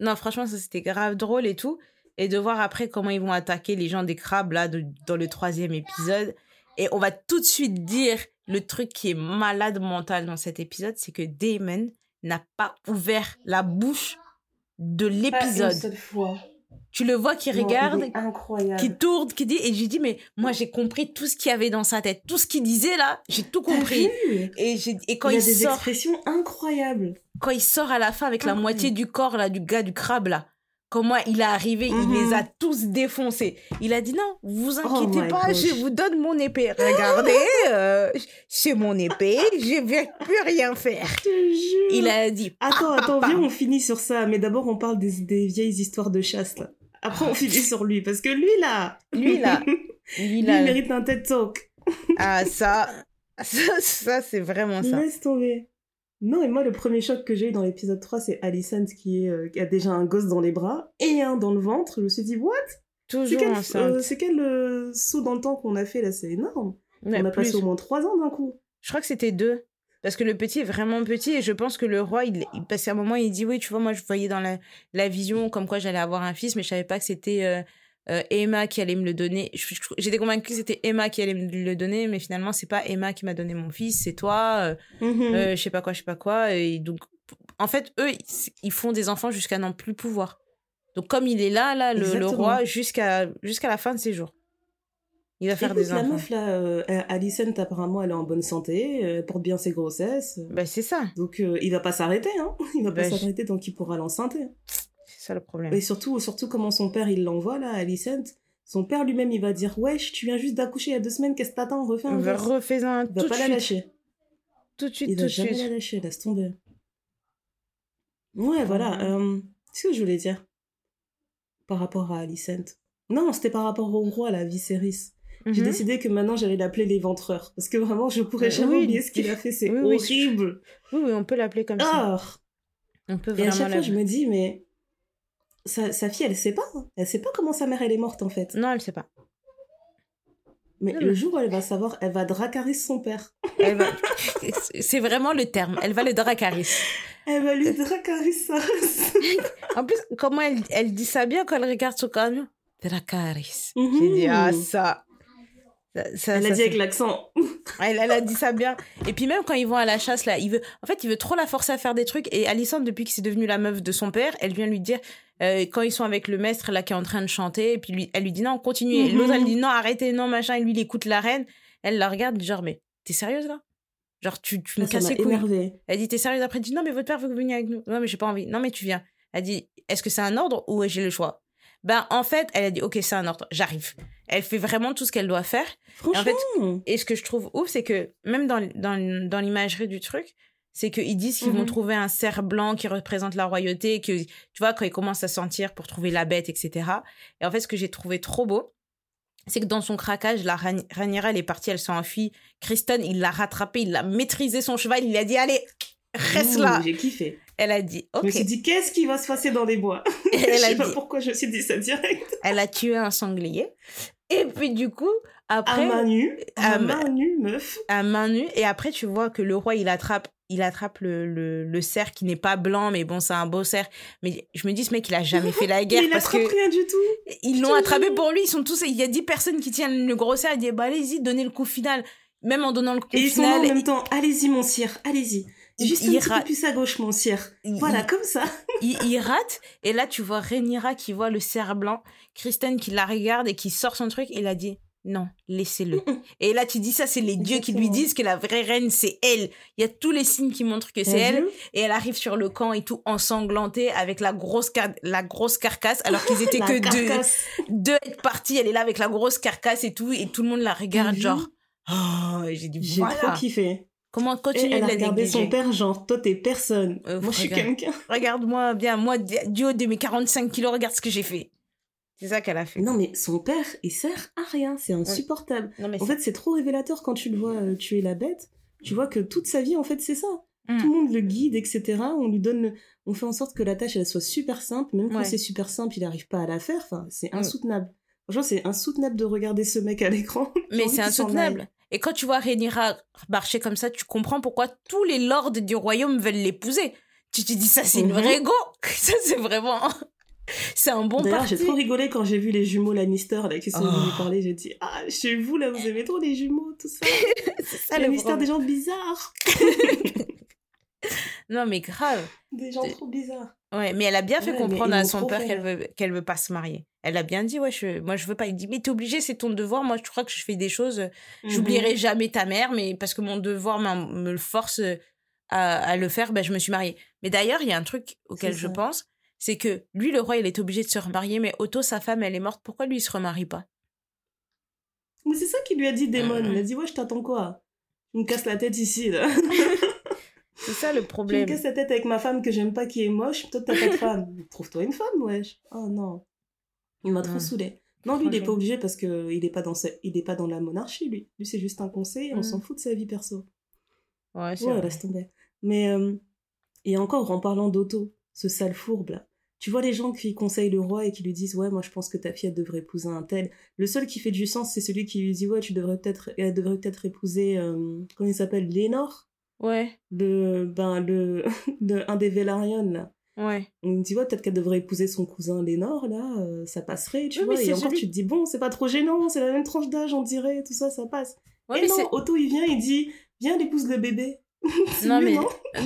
non franchement ça c'était grave drôle et tout et de voir après comment ils vont attaquer les gens des crabes là dans le troisième épisode. Et on va tout de suite dire le truc qui est malade mental dans cet épisode, c'est que Damon n'a pas ouvert la bouche de l'épisode. Tu le vois qui regarde, qui tourne, qui dit, et j'ai dit, mais moi j'ai compris tout ce qu'il y avait dans sa tête, tout ce qu'il disait là, j'ai tout compris. Et, et quand il, a des sort, expressions incroyables. Quand il sort à la fin avec la moitié du corps là du gars du crabe là, comment il est arrivé, il les a mhm. tous défoncés. Il a dit non, vous oh inquiétez pas, je vous donne mon épée. Regardez, euh, c'est mon épée, je vais plus rien faire. Il a dit. Attends, attends, viens, on finit sur ça. Mais d'abord, on parle des, vieilles histoires de chasse là. Après, on finit sur lui parce que lui là, lui là, lui, là, il mérite un TED Talk. ah ça, ça, ça c'est vraiment ça. Laisse tomber. Non, et moi, le premier choc que j'ai eu dans l'épisode 3, c'est Alicent qui, est, euh, qui a déjà un gosse dans les bras et un dans le ventre. Je me suis dit, what? Toujours euh, C'est quel, euh, saut dans le temps qu'on a fait là? C'est énorme. on a passé au moins trois ans d'un coup. Je crois que c'était deux. Parce que le petit est vraiment petit et je pense que le roi, il, qu'à un moment, il dit, oui, tu vois, moi, je voyais dans la, la vision comme quoi j'allais avoir un fils, mais je savais pas que c'était euh, Emma qui allait me le donner. J'étais convaincue que c'était Emma qui allait me le donner, mais finalement, c'est pas Emma qui m'a donné mon fils, c'est toi. Euh, Mhm. euh, je sais pas quoi, je sais pas quoi. Et donc, en fait, eux, ils- font des enfants jusqu'à n'en plus pouvoir. Donc, comme il est là, là, le, le roi, jusqu'à jusqu'à la fin de ses jours. Il va faire Écoute, des la enfants. meuf là, euh, Alicent apparemment elle est en bonne santé, elle porte bien ses grossesses, Bah, c'est ça. donc il va pas s'arrêter, hein. Il va pas Bah, s'arrêter tant qu'il pourra l'enceinte. C'est ça le problème. Et surtout, surtout comment son père il l'envoie là, Alicent. Son père lui-même il va dire wesh, tu viens juste d'accoucher il y a deux semaines, qu'est-ce que t'attends, refais un verre. Refais-en Il va tout pas la lâcher. Tout de suite, Il tout va jamais la lâcher, laisse tomber. Ouais, voilà. Euh, Qu'est-ce que je voulais dire par rapport à Alicent Non, c'était par rapport au roi, la Viserys. J'ai Mhm. décidé que maintenant j'allais l'appeler l'éventreur. Parce que vraiment, je pourrais Euh, jamais oui, oublier ce qu'il a fait. C'est oui, horrible. Oui, oui, on peut l'appeler comme ça. Ah On peut Et à vraiment chaque fois, je me dis, mais sa, sa fille, elle sait pas. hein. Elle sait pas comment sa mère, elle est morte, en fait. Non, elle sait pas. Mais Non, le mais- jour où elle va savoir, elle va dracaris son père. Elle va- C'est vraiment le terme. Elle va le Dracaris. Elle va lui dracaris. En plus, comment elle, elle dit ça bien quand elle regarde son camion Dracaris. J'ai dit, ah, ça. ça, ça- Elle a dit avec l'accent. elle, elle a dit ça bien. Et puis même quand ils vont à la chasse, là, il veut, en fait, il veut trop la forcer à faire des trucs. Et Alison, depuis que c'est devenu la meuf de son père, elle vient lui dire, euh, quand ils sont avec le maître, là, qui est en train de chanter, et puis lui, elle lui dit non, continuez. Et Mhm. L'autre, elle dit non, arrêtez, non, machin. Et lui, il écoute la reine. Elle la regarde, genre, mais t'es sérieuse là? Genre, tu, tu me casses les couilles. Elle dit, t'es sérieuse? Après, elle dit, non, mais votre père veut que vous veniez avec nous. Non, mais j'ai pas envie. Non, mais tu viens. Elle dit, est-ce que c'est un ordre ou j'ai le choix? Ben, en fait, elle a dit, ok, c'est un ordre, j'arrive. Elle fait vraiment tout ce qu'elle doit faire. Franchement. fait, Et ce que je trouve ouf, c'est que même dans, dans, dans l'imagerie du truc, c'est qu'ils disent qu'ils vont Mhm. trouver un cerf blanc qui représente la royauté, que tu vois, quand ils commencent à sentir pour trouver la bête, etc. Et en fait, ce que j'ai trouvé trop beau, c'est que dans son craquage, la Rhaenyra, elle est partie, elle s'est enfuie. Kristen, il l'a rattrapé, il a maîtrisé son cheval, il a dit, allez, reste Ouh, là. J'ai kiffé. Elle a dit, Je me ok. suis dit, qu'est-ce qui va se passer dans les bois? Et Je elle a sais pas dit, pourquoi je me suis dit ça direct. elle a tué un sanglier. Et puis, du coup, À après. main nue. à À ma- main nue, meuf. à main nue et après tu vois que le roi il attrape il attrape le, le, le cerf qui n'est pas blanc mais bon c'est un beau cerf mais je me dis ce mec il a jamais fait la guerre il parce que rien du tout. ils l'ont attrapé pour lui ils sont tous il y a 10 personnes qui tiennent le gros cerf il dit bah allez-y donnez le coup final même en donnant le coup Et ils sont là final en même temps. Allez-y, mon sire, allez-y. Il- Juste il un petit ra- peu plus à gauche, mon sire. il, Voilà, il- comme ça. il- il rate et là tu vois Rhaenyra qui voit le cerf blanc Kristen qui la regarde et qui sort son truc il a dit non laissez-le. Et là tu dis ça c'est les dieux qui lui disent que la vraie reine c'est elle. Il y a tous les signes qui montrent que c'est elle. Et elle arrive sur le camp et tout ensanglantée avec la grosse la grosse carcasse alors qu'ils étaient que deux. carcasse. deux être partis elle est là avec la grosse carcasse et tout et tout le monde la regarde genre oh j'ai dit J'ai voilà trop kiffé. comment Et continuer elle de a la regardé son père, genre, toi, t'es personne. Euh, Moi, je suis quelqu'un. regarde-moi bien moi du haut de mes 45 kilos regarde ce que j'ai fait c'est ça qu'elle a fait Non, mais son père, il sert à rien. C'est insupportable. non mais En fait, c'est trop révélateur quand tu le vois euh, tuer la bête. Tu vois que toute sa vie, en fait, c'est ça. Mm. Tout le monde le guide, etc. On lui donne, le- on fait en sorte que la tâche elle soit super simple. Même quand Ouais. c'est super simple, il n'arrive pas à la faire. Enfin, c'est Mm. insoutenable. Franchement, c'est insoutenable de regarder ce mec à l'écran. Mais c'est insoutenable et quand tu vois Rhaenyra marcher comme ça tu comprends pourquoi tous les lords du royaume veulent l'épouser tu te dis ça c'est une Mhm. vraie go ça c'est vraiment c'est un bon D'ailleurs, j'ai trop rigolé quand j'ai vu les jumeaux Lannister là qui sont Oh. venus parler. J'ai dit ah chez vous là vous aimez trop les jumeaux tout ça. ça le le mystère problème. des gens bizarres, non mais grave des gens trop bizarres. Ouais, mais elle a bien fait Ouais, comprendre à son père qu'elle veut qu'elle veut pas se marier. Elle a bien dit ouais, je, moi je veux pas. Il dit mais t'es obligé, c'est ton devoir. Moi je crois que je fais des choses, euh, Mhm. j'oublierai jamais ta mère, mais parce que mon devoir me le force à, à le faire, ben je me suis mariée. Mais d'ailleurs, il y a un truc auquel je pense, c'est que lui le roi, il est obligé de se remarier, mais Otto sa femme, elle est morte. Pourquoi lui il se remarie pas? Mais c'est ça qu'il lui a dit Damon. Mhm. Il a dit ouais je t'attends quoi? Tu me casses la tête ici là. C'est ça le Tu me problème. casses la tête avec ma femme que j'aime pas qui est moche. Toi t'as pas de femme. Trouve-toi une femme wesh. Oh non. Il m'a trop Mhm. saoulé. Non lui il est Franchement. pas obligé parce que il est pas dans sa... il est pas dans la monarchie lui. Lui c'est juste un conseil. On Mhm. s'en fout de sa vie perso. Ouais, c'est Ouais, vrai. laisse tomber. Mais, euh, et encore, en parlant d'Otto, ce sale fourbe, là, tu vois les gens qui conseillent le roi et qui lui disent, ouais, moi je pense que ta fille, elle devrait épouser un tel. Le seul qui fait du sens, c'est celui qui lui dit, ouais, tu devrais peut-être, elle devrait peut-être épouser, euh, comment il s'appelle, Lénore Ouais. le, ben, le, de, un des Velaryon, là. Ouais. On dit, ouais, peut-être qu'elle devrait épouser son cousin Lénore, là, euh, ça passerait, tu Oui, vois. Et encore, tu te dis, bon, c'est pas trop gênant, c'est la même tranche d'âge, on dirait, tout ça, ça passe. Ouais, et mais non, Otto, il vient, il dit, viens, elle épouse le bébé. Non, mais-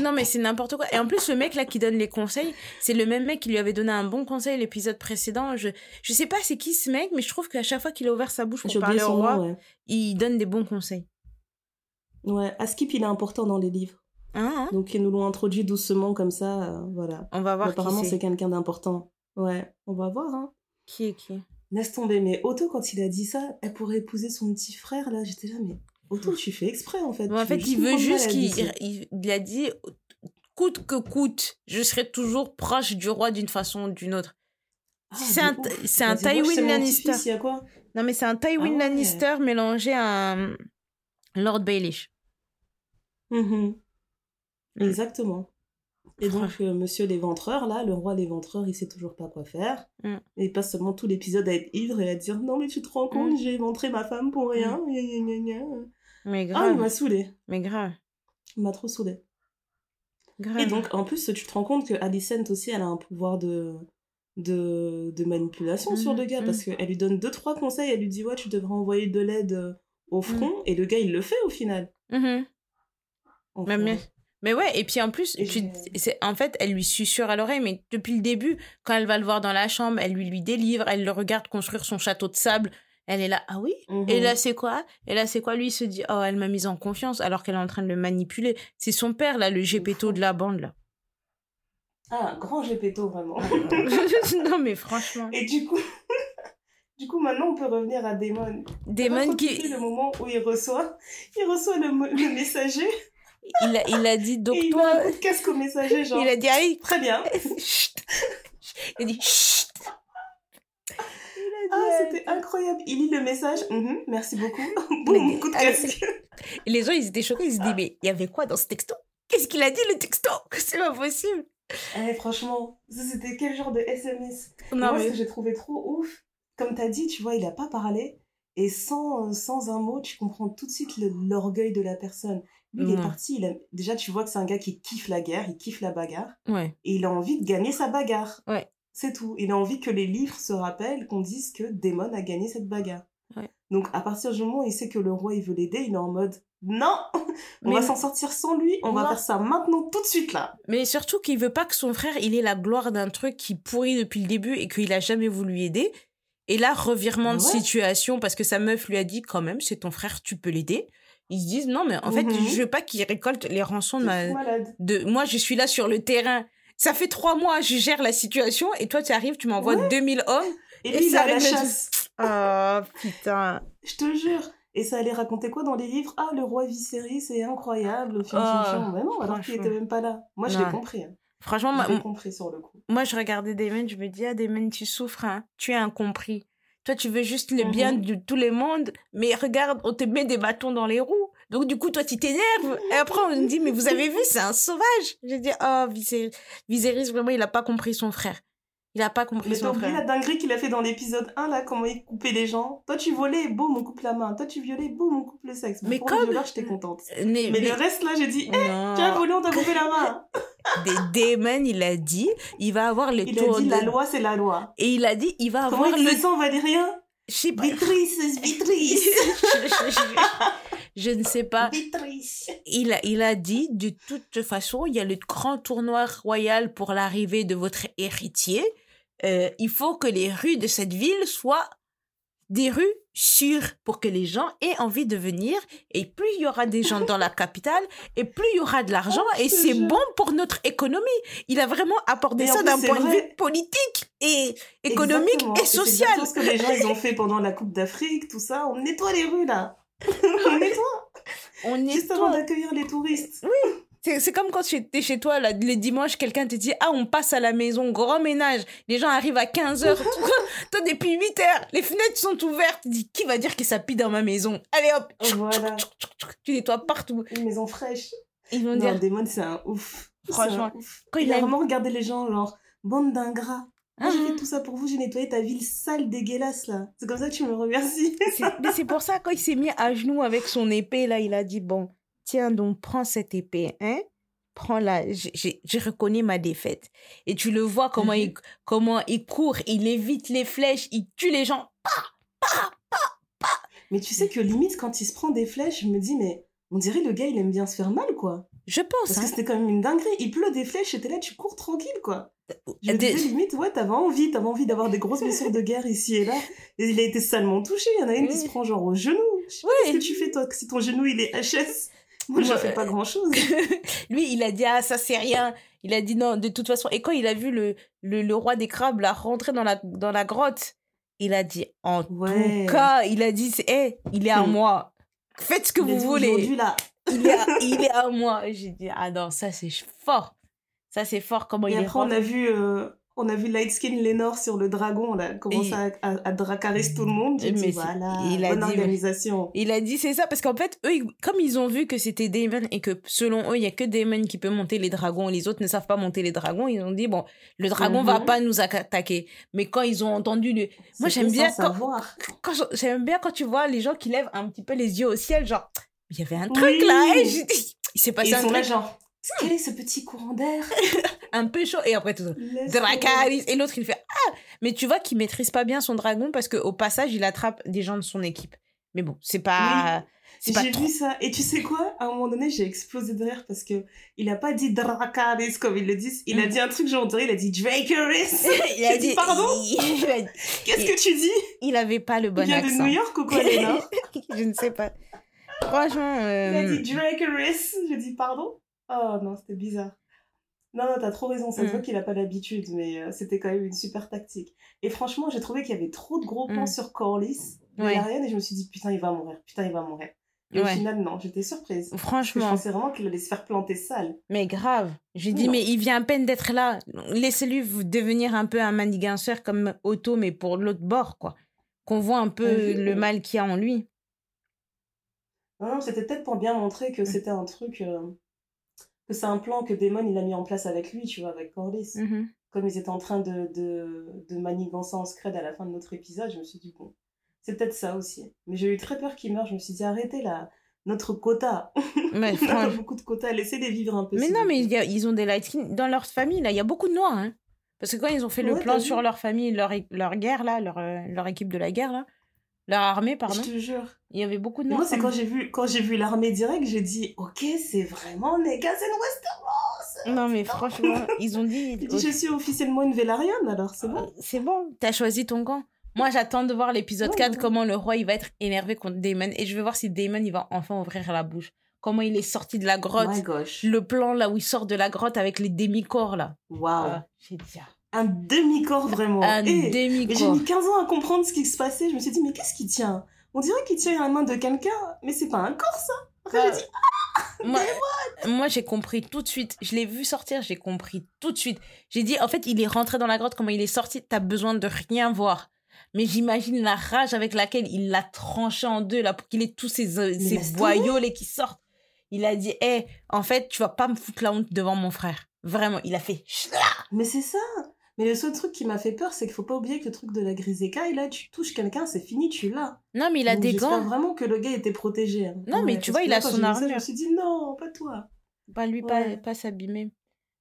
non mais c'est n'importe quoi. Et en plus, le mec là qui donne les conseils, c'est le même mec qui lui avait donné un bon conseil l'épisode précédent. Je, je sais pas c'est qui ce mec, mais je trouve qu'à chaque fois qu'il a ouvert sa bouche pour parler au roi, nom, ouais. il donne des bons conseils. Ouais, Askip, il est important dans les livres. Hein, hein Donc, ils nous l'ont introduit doucement, comme ça, euh, voilà. On va voir Apparemment, qui c'est c'est. quelqu'un d'important. Ouais, on va voir, hein. Qui est qui? Laisse tomber, mais Otto, quand il a dit ça, elle pourrait épouser son petit frère, là, j'étais là, mais Otto, tu fais exprès, en fait. Bon, En fait, il veut juste qu'il il, il a dit coûte que coûte, je serai toujours proche du roi d'une façon ou d'une autre. Ah, c'est un- c'est un Tywin Lannister. petit-fils, Il y a quoi? Non, mais c'est un Tywin Ah ouais. Lannister mélangé à un Lord Baelish. Mhm. Mm. Exactement. Et donc, euh, monsieur l'éventreur, là, le roi l'éventreur, il sait toujours pas quoi faire. Mm. Et il passe seulement tout l'épisode à être ivre et à dire Non, mais tu te rends compte, Mm. j'ai éventré ma femme pour rien. Mais Ah, il grave, m'a saoulé. mais grave, Il m'a trop saoulé. grave. Et donc, en plus, tu te rends compte que Alicent aussi, elle a un pouvoir de, de, de manipulation sur Mhm, le gars mhm. parce qu'elle lui donne deux, trois conseils. Elle lui dit Ouais, tu devrais envoyer de l'aide euh, au front. Et le gars, il le fait au final. Mhm. Enfin, Mais, mais, mais ouais, et puis en plus, tu, en fait, elle lui susurre à l'oreille, mais depuis le début, quand elle va le voir dans la chambre, elle lui, lui délivre, elle le regarde construire son château de sable. Elle est là, ah oui? Et là, c'est quoi? Et là, c'est quoi? Lui, il se dit, oh, elle m'a mise en confiance, alors qu'elle est en train de le manipuler. C'est son père, là, le gépéto de la bande, là. Ah, grand gépéto, vraiment. non, mais franchement. Et du coup, du coup, maintenant, on peut revenir à Damon. Damon qui le moment où il reçoit, il reçoit le, messager? Il a, il a dit, donc et il toi. met un coup de casque au messager, genre. Il a dit, aïe Très bien. Il a dit, chut a Ah, c'était incroyable. Il lit le message. Mhm, merci beaucoup. Boum, coup de casque. Et les gens, ils étaient choqués. Ils se disaient, mais il y avait quoi dans ce texto? Qu'est-ce qu'il a dit, le texto? C'est pas possible. Eh, franchement, ça, c'était quel genre de SMS Non, Moi, ce que j'ai trouvé trop ouf, comme t'as dit, tu vois, il a pas parlé. Et sans, sans un mot, tu comprends tout de suite l'orgueil de la personne. Lui, il est parti. Il a... Déjà, tu vois que c'est un gars qui kiffe la guerre, il kiffe la bagarre. Ouais. et il a envie de gagner sa bagarre. Ouais. C'est tout. Il a envie que les livres se rappellent qu'on dise que Daemon a gagné cette bagarre. Ouais. Donc à partir du moment où il sait que le roi il veut l'aider, il est en mode non, on Mais- va s'en sortir sans lui, on va faire ça maintenant tout de suite là. Mais surtout qu'il veut pas que son frère, il ait la gloire d'un truc qui pourrit depuis le début et qu'il a jamais voulu aider. Et là, revirement de Ouais. situation parce que sa meuf lui a dit quand même, c'est ton frère, tu peux l'aider. Ils se disent non, mais en fait, Mhm. je veux pas qu'il récolte les rançons de, ma- de moi, je suis là sur le terrain. Ça fait trois mois, je gère la situation et toi, tu arrives, tu m'envoies Ouais. 2000 hommes. Et Et il ça la chasse. Ah, putain. Je te jure. Et ça allait raconter quoi dans les livres? Ah, le roi Viserys, c'est incroyable. Fion. Mais non, alors qu'il était même pas là. Moi, je l'ai compris. hein. Franchement, Je l'ai compris sur le coup. moi, je regardais Damon, je me dis, ah, Damon, tu souffres, hein. Tu es incompris. Toi, tu veux juste le Mhm. bien de tous les mondes, mais regarde, on te met des bâtons dans les roues. Donc, du coup, toi, tu t'énerves. Et après, on me dit, mais vous avez vu, c'est un sauvage. J'ai dit, oh, Viserys, Viserys, vraiment, il a pas compris son frère. Il a pas compris Mais son frère. la dinguerie qu'il a fait dans l'épisode 1, là, comment il coupait les gens. Toi, tu volais, boum, on coupe la main. Toi, tu violais, boum, on coupe le sexe. Mais Pour comme- violeur, j'étais contente. Mais, Mais, mais- le reste, là, j'ai dit, eh, tu as volé, on t'a coupé la main. Des- Damon, il a dit, il va avoir les Il a tours dit, de- la loi, c'est la loi. Et il a dit, il va Comment avoir le... en valérien? Sais pas. Je ne sais pas. Il a, il a dit, de toute façon, il y a le grand tournoi royal pour l'arrivée de votre héritier. Euh, il faut que les rues de cette ville soient des rues sûres pour que les gens aient envie de venir. Et plus il y aura des gens dans la capitale, et plus il y aura de l'argent. Oh, et c'est bon pour notre économie. Il a vraiment abordé en ça d'un c'est point de vue politique et économique Exactement. et c'est social. exactement ce que les gens, ils ont fait pendant la Coupe d'Afrique, tout ça. On nettoie les rues, là. on nettoie. On est Juste avant d'accueillir les touristes. C'est c'est comme quand tu étais chez toi, là, le dimanche, quelqu'un te dit Ah, on passe à la maison, grand ménage. Les gens arrivent à 15h. toi, depuis 8h, les fenêtres sont ouvertes. Tu dis Qui va dire que ça pue dans ma maison? Allez hop Voilà. Tu nettoies partout. Une maison fraîche. Ils vont Non, dire Damon, c'est un ouf. C'est Franchement, un ouf. quand il, il a vraiment regardé les gens, genre, bande d'ingrats. Moi, j'ai fait tout ça pour vous, j'ai nettoyé ta ville sale, dégueulasse, là. C'est comme ça que tu me remercies. Mais c'est pour ça, quand il s'est mis à genoux avec son épée, là, il a dit Bon, tiens, donc prends cette épée, hein prend la. J'ai reconnu ma défaite. Et tu le vois comment, il, comment il court, il évite les flèches, il tue les gens. Mais tu sais que limite, quand il se prend des flèches, je me dis, mais on dirait le gars, il aime bien se faire mal, quoi. Je pense. Parce hein. que c'était quand même une dinguerie. Il pleut des flèches et t'es là, tu cours tranquille, quoi. Je me disais, limite, ouais, t'avais envie, t'avais envie d'avoir des grosses blessures de guerre ici et là. Et il a été salement touché. Il y en a une qui se prend genre au genou. Je sais pas ce que tu fais, toi, si ton genou, il est HS. Moi, je fais pas grand chose. Lui, il a dit, ah, ça, c'est rien. Il a dit non, de toute façon. Et quand il a vu le, le, le roi des crabes, là, rentrer dans la, dans la grotte, il a dit, en tout cas, il a dit, hé, il est à hmm. moi. Faites ce que vous voulez. Là. il, est à, il est à moi. J'ai dit, ah non, ça, c'est fort. Ça, c'est fort. Comment Et il après, on a vu, euh, on a vu Lightskin Lenore sur le dragon. On a commencé à, à, dracaris tout le monde. J'ai dit, voilà, il a bonne dit, organisation. Il a dit, c'est ça. Parce qu'en fait, eux, comme ils ont vu que c'était Damon et que selon eux, il y a que Damon qui peut monter les dragons. Les autres ne savent pas monter les dragons. Ils ont dit, bon, le dragon va mhm. pas nous attaquer. Mais quand ils ont entendu le... Moi, j'aime bien quand, quand j'aime bien quand tu vois les gens qui lèvent un petit peu les yeux au ciel, genre, il y avait un truc là. Et il s'est passé ils un sont truc. Là, genre, quel est ce petit courant d'air Un peu chaud. Et après, tout ça. Dracarys. Et l'autre, il fait Ah Mais tu vois qu'il maîtrise pas bien son dragon parce qu'au passage, il attrape des gens de son équipe. Mais bon, c'est pas. J'ai vu ça. Et tu sais quoi? À un moment donné, j'ai explosé de rire parce que il a pas dit Dracarys comme ils le disent. Il a mm. dit un truc genre, il a dit Dracarys. il a dit pardon? Qu'est-ce que tu dis? Il avait pas le bon il accent. Il de New York ou quoi, Léna? Je ne sais pas. Franchement. Il a dit euh, Dracarys. J'ai dit pardon? Oh non, c'était bizarre. Non, non, t'as trop raison. Ça se voit mm. qu'il a pas l'habitude, mais euh, c'était quand même une super tactique. Et franchement, j'ai trouvé qu'il y avait trop de gros plans mm. sur Corlys, ouais. et je me suis dit, putain, il va mourir, putain, il va mourir. Et au final, non, j'étais surprise. Franchement. je pensais vraiment qu'il allait se faire planter sale. Mais grave. J'ai dit, mais il vient à peine d'être là. Laissez-lui devenir un peu un maniganceur comme Otto, mais pour l'autre bord, quoi. Qu'on voit un peu le mal qu'il y a en lui. Non, non, c'était peut-être pour bien montrer que mm. c'était un truc. Euh, que c'est un plan que Damon il a mis en place avec lui, tu vois, avec Corlys. Mm-hmm. Comme ils étaient en train de, de, de manigancer en scred à la fin de notre épisode, je me suis dit, bon, c'est peut-être ça aussi. Mais j'ai eu très peur qu'il meure, je me suis dit, arrêtez là, notre quota. Mais on a beaucoup de quotas, laissez-les vivre un peu. Mais non, mais ils ont des light dans leur famille, là, il y a beaucoup de noirs, hein. Parce que quand ils ont fait le plan sur leur famille, leur, leur guerre, là, leur, euh, leur équipe de la guerre, là, leur armée, pardon. Je te jure. Il y avait beaucoup de Moi, c'est quand j'ai vu, quand j'ai vu l'armée directe, j'ai dit, ok, c'est vraiment Negas and Westeros. Non, mais franchement, ils ont dit. je suis officiellement une Velaryon, alors c'est bon. C'est bon, t'as choisi ton camp. Moi, j'attends de voir l'épisode 4, comment le roi, il va être énervé contre Daemon. Et je vais voir si Daemon, il va enfin ouvrir la bouche. Comment il est sorti de la grotte. Le plan, là, où il sort de la grotte avec les demi-corps, là. Waouh. Ah, j'ai dit, ah un demi-corps vraiment. Un demi-corps. J'ai mis 15 ans à comprendre ce qui se passait. Je me suis dit, mais qu'est-ce qui tient? On dirait qu'il tient la main de quelqu'un, mais c'est pas un corps ça. Après, j'ai dit, ah Moi, moi j'ai compris tout de suite. Je l'ai vu sortir, j'ai compris tout de suite. J'ai dit, en fait, il est rentré dans la grotte, comment il est sorti, t'as besoin de rien voir. Mais j'imagine la rage avec laquelle il l'a tranché en deux, là, pour qu'il ait tous euh, ces boyaux qui sortent. Il a dit, hé, en fait, tu vas pas me foutre la honte devant mon frère. Vraiment, il a fait. Mais c'est ça. Mais le seul truc qui m'a fait peur, c'est qu'il faut pas oublier que le truc de la grise écaille, là, tu touches quelqu'un, c'est fini, tu l'as. Non, mais il a des gants. vraiment que le gars était protégé. Hein. Non, mais tu vois, il a son armure. je me suis dit, non, pas toi. Pas lui, pas, pas s'abîmer.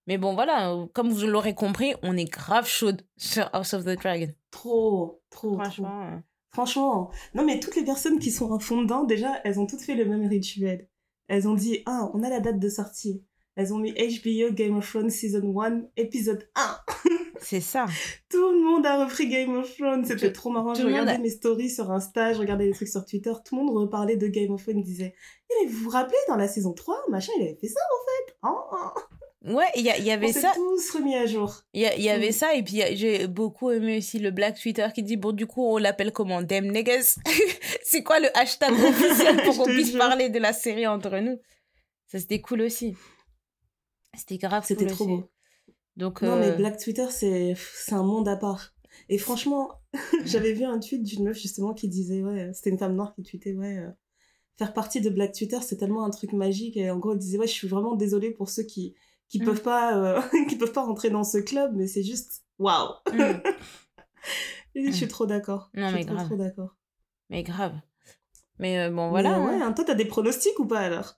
Mais bon, voilà, comme vous l'aurez compris, on est grave chaude sur House of the Dragon. Trop, trop, Franchement. Franchement. Non, mais toutes les personnes qui sont en fond dedans, déjà, elles ont toutes fait le même rituel. Elles ont dit, ah, on a la date de sortie. Elles ont mis HBO Game of Thrones Season 1, épisode 1. C'est ça. Tout le monde a repris Game of Thrones. C'était trop marrant. Je regardais mes stories sur Insta, je regardais des trucs sur Twitter. Tout le monde reparlait de Game of Thrones. disait mais vous vous rappelez, dans la saison 3, machin, il avait fait ça en fait? Oh, Ouais, il y, y, avait On ça. tous remis à jour. Il y, y, avait mm. ça, et puis j'ai beaucoup aimé aussi le Black Twitter qui dit Bon, du coup, on l'appelle comment? Damn niggas C'est quoi le hashtag officiel pour qu'on puisse parler de la série entre nous? Ça, c'était cool aussi. C'était grave C'était trop beau. Donc, non, mais euh, Black Twitter, c'est un monde à part. Et franchement, j'avais vu un tweet d'une meuf justement qui disait, ouais, c'était une femme noire qui tweetait, ouais, euh, faire partie de Black Twitter, c'est tellement un truc magique. Et en gros, elle disait, ouais, je suis vraiment désolée pour ceux qui qui mm. peuvent pas euh, qui peuvent pas rentrer dans ce club, mais c'est juste waouh. Mm. je suis mm. trop d'accord. Non, mais grave. trop d'accord. Mais grave. Mais bon, voilà. ouais, hein. toi, t'as des pronostics ou pas alors?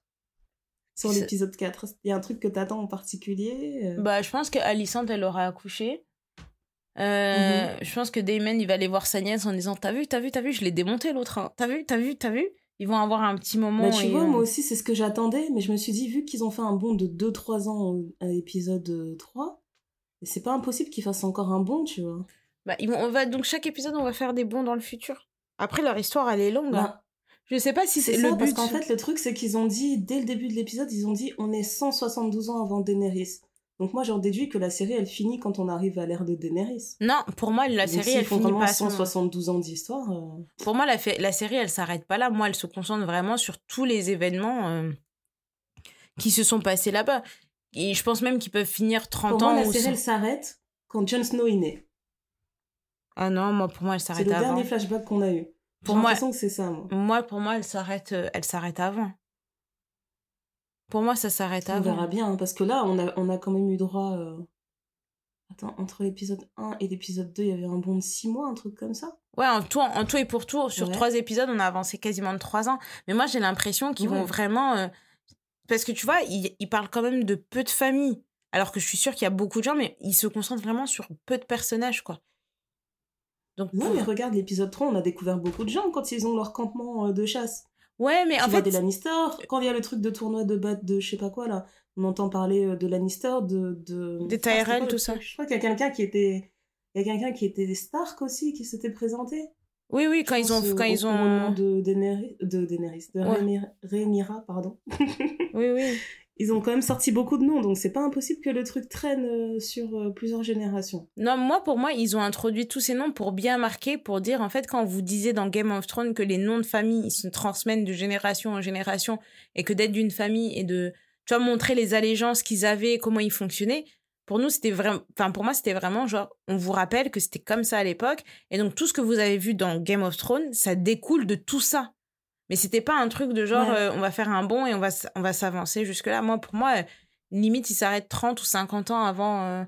Sur l'épisode 4 Il y a un truc que t'attends en particulier euh? Bah, je pense que Alicente, elle aura accouché. Euh, Mhm. Je pense que Damon, il va aller voir sa nièce en disant T'as vu, t'as vu, t'as vu, je l'ai démonté l'autre. hein. T'as vu, t'as vu, t'as vu? Ils vont avoir un petit moment. Bah, tu et, vois, euh, moi aussi, c'est ce que j'attendais, mais je me suis dit, vu qu'ils ont fait un bond de 2-3 ans à l'épisode euh, 3, c'est pas impossible qu'ils fassent encore un bond, tu vois. bah, ils vont, on va, donc, chaque épisode, on va faire des bonds dans le futur. Après, leur histoire, elle est longue. hein. Je sais pas si c'est c'est le parce but. qu'en fait, le truc, c'est qu'ils ont dit, dès le début de l'épisode, ils ont dit, on est 172 ans avant Daenerys. Donc moi, j'en déduis que la série, elle finit quand on arrive à l'ère de Daenerys. Non, pour moi, la Donc, série, elle finit vraiment pas à ce moment. 172 ans d'histoire. euh, Pour moi, la, série, elle s'arrête pas là. Moi, elle se concentre vraiment sur tous les événements euh, qui se sont passés là-bas. Et je pense même qu'ils peuvent finir 30 Pour ans moi, la série, elle s'arrête quand Jon Snow est né. Ah non, moi, pour moi, elle C'est s'arrête le avant. dernier flashback qu'on a eu. Pour moi- que c'est ça, moi. Moi, pour moi, elle s'arrête, euh, elle s'arrête avant. Pour moi, ça s'arrête On avant. verra bien, hein, parce que là, on a, on a quand même eu droit. euh, Attends, entre l'épisode 1 et l'épisode 2, il y avait un bond de 6 mois, un truc comme ça. Ouais, en tout, en tout et pour tout, sur Ouais. trois épisodes, on a avancé quasiment de trois ans. Mais moi, j'ai l'impression qu'ils vont vraiment. euh, Parce que tu vois, ils, ils parlent quand même de peu de familles. Alors que je suis sûre qu'il y a beaucoup de gens, mais ils se concentrent vraiment sur peu de personnages, quoi. Donc, Non, pour- mais regarde, l'épisode 3, on a découvert beaucoup de gens quand ils ont leur campement euh, de chasse. Ouais, mais Tu en vois fait. des Lannister, quand il y a le truc de tournoi de batte de je sais pas quoi, là, on entend parler euh, de Lannister, de... de... Des Tyrell, tout ça. Je crois qu'il y a quelqu'un qui était... Il y a quelqu'un qui était Stark aussi, qui s'était présenté. Oui, oui, quand ils ont. Quand euh, ils au moment de Daenerys, de Daenerys, de Ouais. Rhaenyra- Rhaenyra, pardon. Oui, oui. Ils ont quand même sorti beaucoup de noms, donc c'est pas impossible que le truc traîne euh, sur euh, plusieurs générations. Non, moi, pour moi, ils ont introduit tous ces noms pour bien marquer, pour dire, en fait, quand vous disiez dans Game of Thrones que les noms de famille, se transmettent de génération en génération, et que d'être d'une famille et de, tu vois, montrer les allégeances qu'ils avaient, comment ils fonctionnaient, pour nous, c'était vraiment, enfin, pour moi, c'était vraiment genre, on vous rappelle que c'était comme ça à l'époque, et donc tout ce que vous avez vu dans Game of Thrones, ça découle de tout ça. Mais c'était pas un truc de genre, Ouais. euh, on va faire un bond et on va, s- on va s'avancer jusque-là. Moi, pour moi, limite, ils s'arrêtent 30 ou 50 ans avant, euh,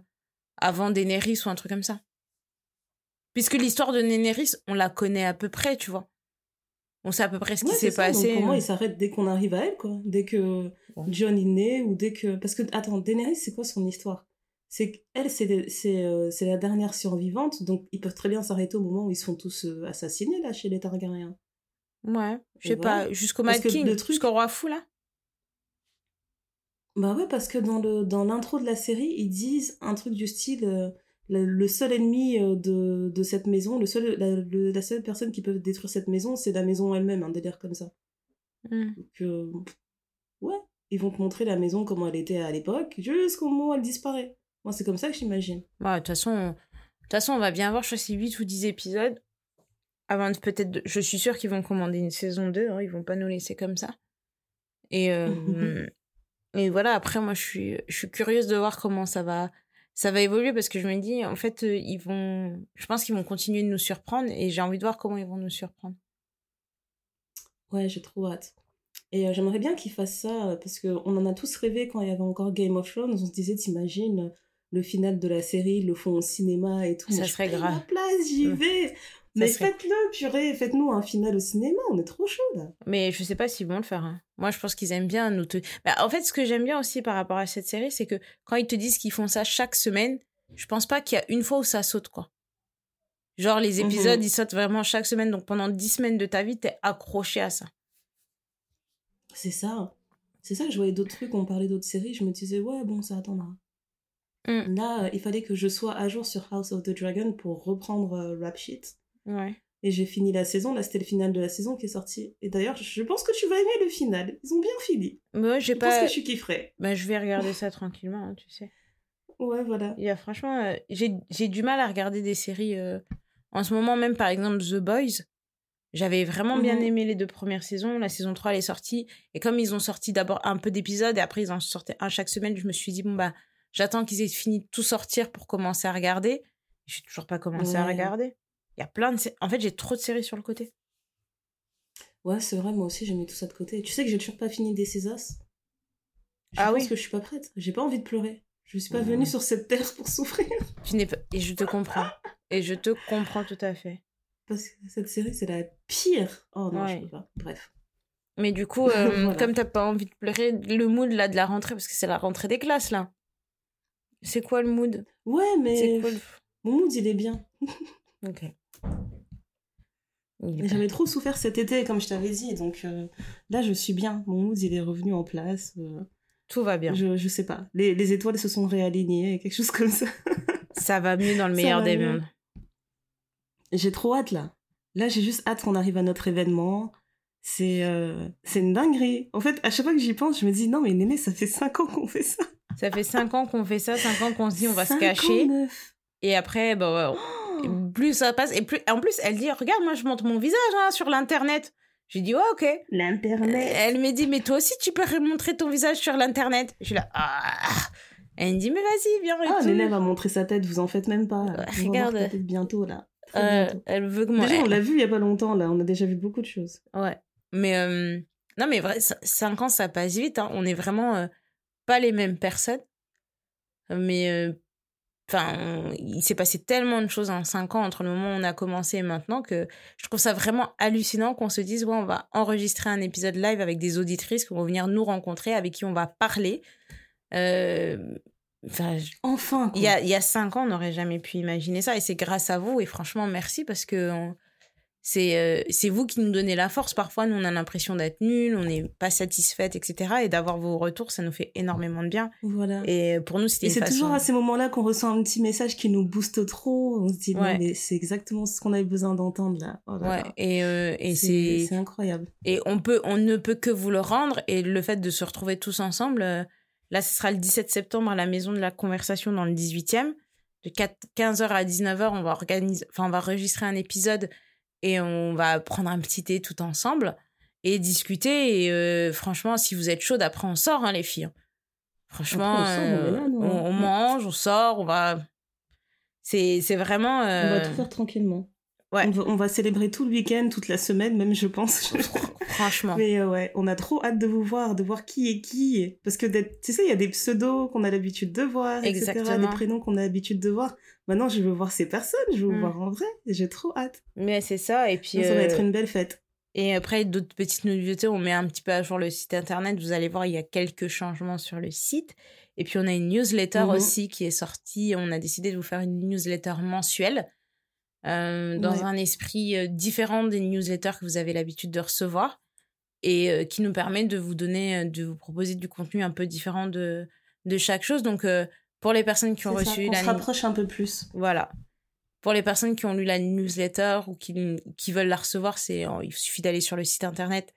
avant Daenerys ou un truc comme ça. Puisque l'histoire de Daenerys, on la connaît à peu près, tu vois. On sait à peu près ce qui s'est donc passé. pour moi, euh. ils s'arrêtent dès qu'on arrive à elle, quoi. Dès que. John est né, ou dès que... Parce que, attends, Daenerys, c'est quoi son histoire? C'est qu'elle, c'est des- c'est euh, c'est la dernière survivante, donc ils peuvent très bien s'arrêter au moment où ils se font tous assassinés, là, chez les Targaryens. Ouais, je sais pas, jusqu'au Mad King, le truc- jusqu'au Roi Fou, là. Bah ouais, parce que dans le dans l'intro de la série, ils disent un truc du style euh, le, le seul ennemi euh, de, de cette maison, le seul, la, le- la seule personne qui peut détruire cette maison, c'est la maison elle-même, un délire comme ça. Hmm. Donc, euh, ouais, ils vont te montrer la maison comment elle était à l'époque, jusqu'au moment où elle disparaît. Moi, c'est comme ça que j'imagine. Ouais, de toute façon, on- de toute façon, on va bien voir, je crois que c'est 8 ou 10 épisodes. Avant peut-être. de- Je suis sûre qu'ils vont commander une saison 2, hein, ils vont pas nous laisser comme ça. Et, euh, et voilà, après, moi, je suis, je suis curieuse de voir comment ça va, ça va évoluer parce que je me dis, en fait, euh, ils vont. Je pense qu'ils vont continuer de nous surprendre et j'ai envie de voir comment ils vont nous surprendre. Ouais, j'ai trop hâte. Et euh, j'aimerais bien qu'ils fassent ça, euh, parce qu'on en a tous rêvé quand il y avait encore Game of Thrones. On se disait, t'imagines, le final de la série, ils le font au cinéma et tout. Ça serait grave. place, j'y vais. Mais serait- faites-le, purée, faites-nous un final au cinéma, on est trop chaud là. Mais je sais pas s'ils vont le faire. hein. Moi, je pense qu'ils aiment bien nous. Te... Bah, en fait, ce que j'aime bien aussi par rapport à cette série, c'est que quand ils te disent qu'ils font ça chaque semaine, je pense pas qu'il y a une fois où ça saute, quoi. Genre, les Mhm. épisodes, ils sautent vraiment chaque semaine. Donc, pendant 10 semaines de ta vie, t'es accroché à ça. C'est ça. C'est ça que je voyais d'autres trucs, on parlait d'autres séries, je me disais, ouais, bon, ça attendra. Mm. Là, euh, il fallait que je sois à jour sur House of the Dragon pour reprendre euh, Rap Sheet. Ouais. Et j'ai fini la saison, là c'était le final de la saison qui est sorti. Et d'ailleurs, je pense que tu vas aimer le final. Ils ont bien fini. Mais ouais, j'ai Je pense pas. que je kifferais. Bah, je vais regarder ça tranquillement, hein, tu sais. Ouais, voilà. Il y a franchement, euh, j'ai j'ai du mal à regarder des séries. euh, En ce moment, même par exemple The Boys, j'avais vraiment bien Mhm. aimé les deux premières saisons. La saison 3, elle est sortie. Et comme ils ont sorti d'abord un peu d'épisodes et après ils en sortaient un chaque semaine, je me suis dit, bon, bah, j'attends qu'ils aient fini de tout sortir pour commencer à regarder. J'ai toujours pas commencé à regarder. Il y a plein de. sé- En fait, j'ai trop de séries sur le côté. Ouais, c'est vrai, moi aussi j'ai mis tout ça de côté. Tu sais que j'ai toujours pas fini des Césas Je Ah pense oui. que je suis pas prête. J'ai pas envie de pleurer. Je suis pas Mhm. venue sur cette terre pour souffrir. Tu n'es pas... Et je te comprends. Et je te comprends tout à fait. Parce que cette série, c'est la pire. Oh non, je Ouais. peux pas. Bref. Mais du coup, euh, Voilà. comme t'as pas envie de pleurer, le mood là de la rentrée, parce que c'est la rentrée des classes là. C'est quoi le mood? Ouais, C'est mais quoi le... mon mood, il est bien. Ok. J'avais trop souffert cet été, comme je t'avais dit. Donc euh, là, je suis bien. Mon mood, il est revenu en place. euh, Tout va bien. je, je sais pas. Les, les étoiles se sont réalignées, quelque chose comme ça. Ça va mieux dans le meilleur des mieux. mondes. J'ai trop hâte là. Là, j'ai juste hâte qu'on arrive à notre événement. C'est euh, c'est une dinguerie. En fait, à chaque fois que j'y pense, je me dis non, mais Néné, ça fait 5 ans qu'on fait ça. Ça fait 5 ans qu'on fait ça, 5 ans qu'on se dit on va se cacher. ans. Et après, bah, ouais, plus ça passe. Et plus... en plus, elle dit Regarde, moi je montre mon visage hein, sur l'internet. J'ai dit Ouais, ok. L'internet. Elle me dit Mais toi aussi, tu peux montrer ton visage sur l'internet. Je suis là Ah Elle me dit Mais vas-y, viens. Ah. Néné va montrer sa tête, vous en faites même pas. Ouais, regarde. ta tête bientôt là. Euh, bientôt. elle veut que moi. Déjà, on l'a vu il y a pas longtemps là. On a déjà vu beaucoup de choses. Ouais. Mais euh, non, mais vrai, 5 ans, ça passe vite. hein. On est vraiment euh, pas les mêmes personnes. Mais euh, enfin, on- il s'est passé tellement de choses en 5 ans entre le moment où on a commencé et maintenant que je trouve ça vraiment hallucinant qu'on se dise ouais, on va enregistrer un épisode live avec des auditrices qui vont venir nous rencontrer, avec qui on va parler. Euh, Enfin, je- Enfin, quoi. il y a, il y a cinq ans, on n'aurait jamais pu imaginer ça. Et c'est grâce à vous. Et franchement, merci parce que on- c'est euh, c'est vous qui nous donnez la force. Parfois, nous, on a l'impression d'être nuls, on n'est pas satisfaite, etc. Et d'avoir vos retours, ça nous fait énormément de bien. Voilà. Et pour nous, c'était Et c'est façon... toujours à ces moments-là qu'on ressent un petit message qui nous booste trop. On se dit, Ouais. non, mais c'est exactement ce qu'on avait besoin d'entendre là. Oh Ouais, et, euh, et C'est c'est c'est incroyable. et on peut on ne peut que vous le rendre et le fait de se retrouver tous ensemble euh, là ce sera le 17 septembre à la maison de la conversation dans le 18e de 4 15h à 19h on va organiser enfin on va enregistrer un épisode et on va prendre un petit thé tout ensemble et discuter et euh, franchement si vous êtes chaudes après on sort hein, les filles franchement Après, on sort, on est euh, là, nous, on, on mange on sort on va c'est c'est vraiment On va euh, tout faire tranquillement. Ouais. On, va, on va célébrer tout le week-end, toute la semaine, même je pense. franchement Mais euh, ouais, on a trop hâte de vous voir, de voir qui est qui. Parce que tu sais, il y a des pseudos qu'on a l'habitude de voir, etc. Exactement. Des prénoms qu'on a l'habitude de voir. Maintenant, je veux voir ces personnes, je veux vous Mm. voir en vrai. J'ai trop hâte. mais c'est ça et puis Ça va euh, être une belle fête. Et après, d'autres petites nouveautés, on met un petit peu à jour le site internet. Vous allez voir, il y a quelques changements sur le site. Et puis, on a une newsletter Mhm. aussi qui est sortie. On a décidé de vous faire une newsletter mensuelle euh, dans Ouais. un esprit euh, différent des newsletters que vous avez l'habitude de recevoir et euh, qui nous permet de vous donner, de vous proposer du contenu un peu différent de, de chaque chose. Donc, pour les personnes qui ont C'est ça, reçu qu'on la se rapproche un peu plus. voilà. Pour les personnes qui ont lu la newsletter ou qui, qui veulent la recevoir, c'est il suffit d'aller sur le site internet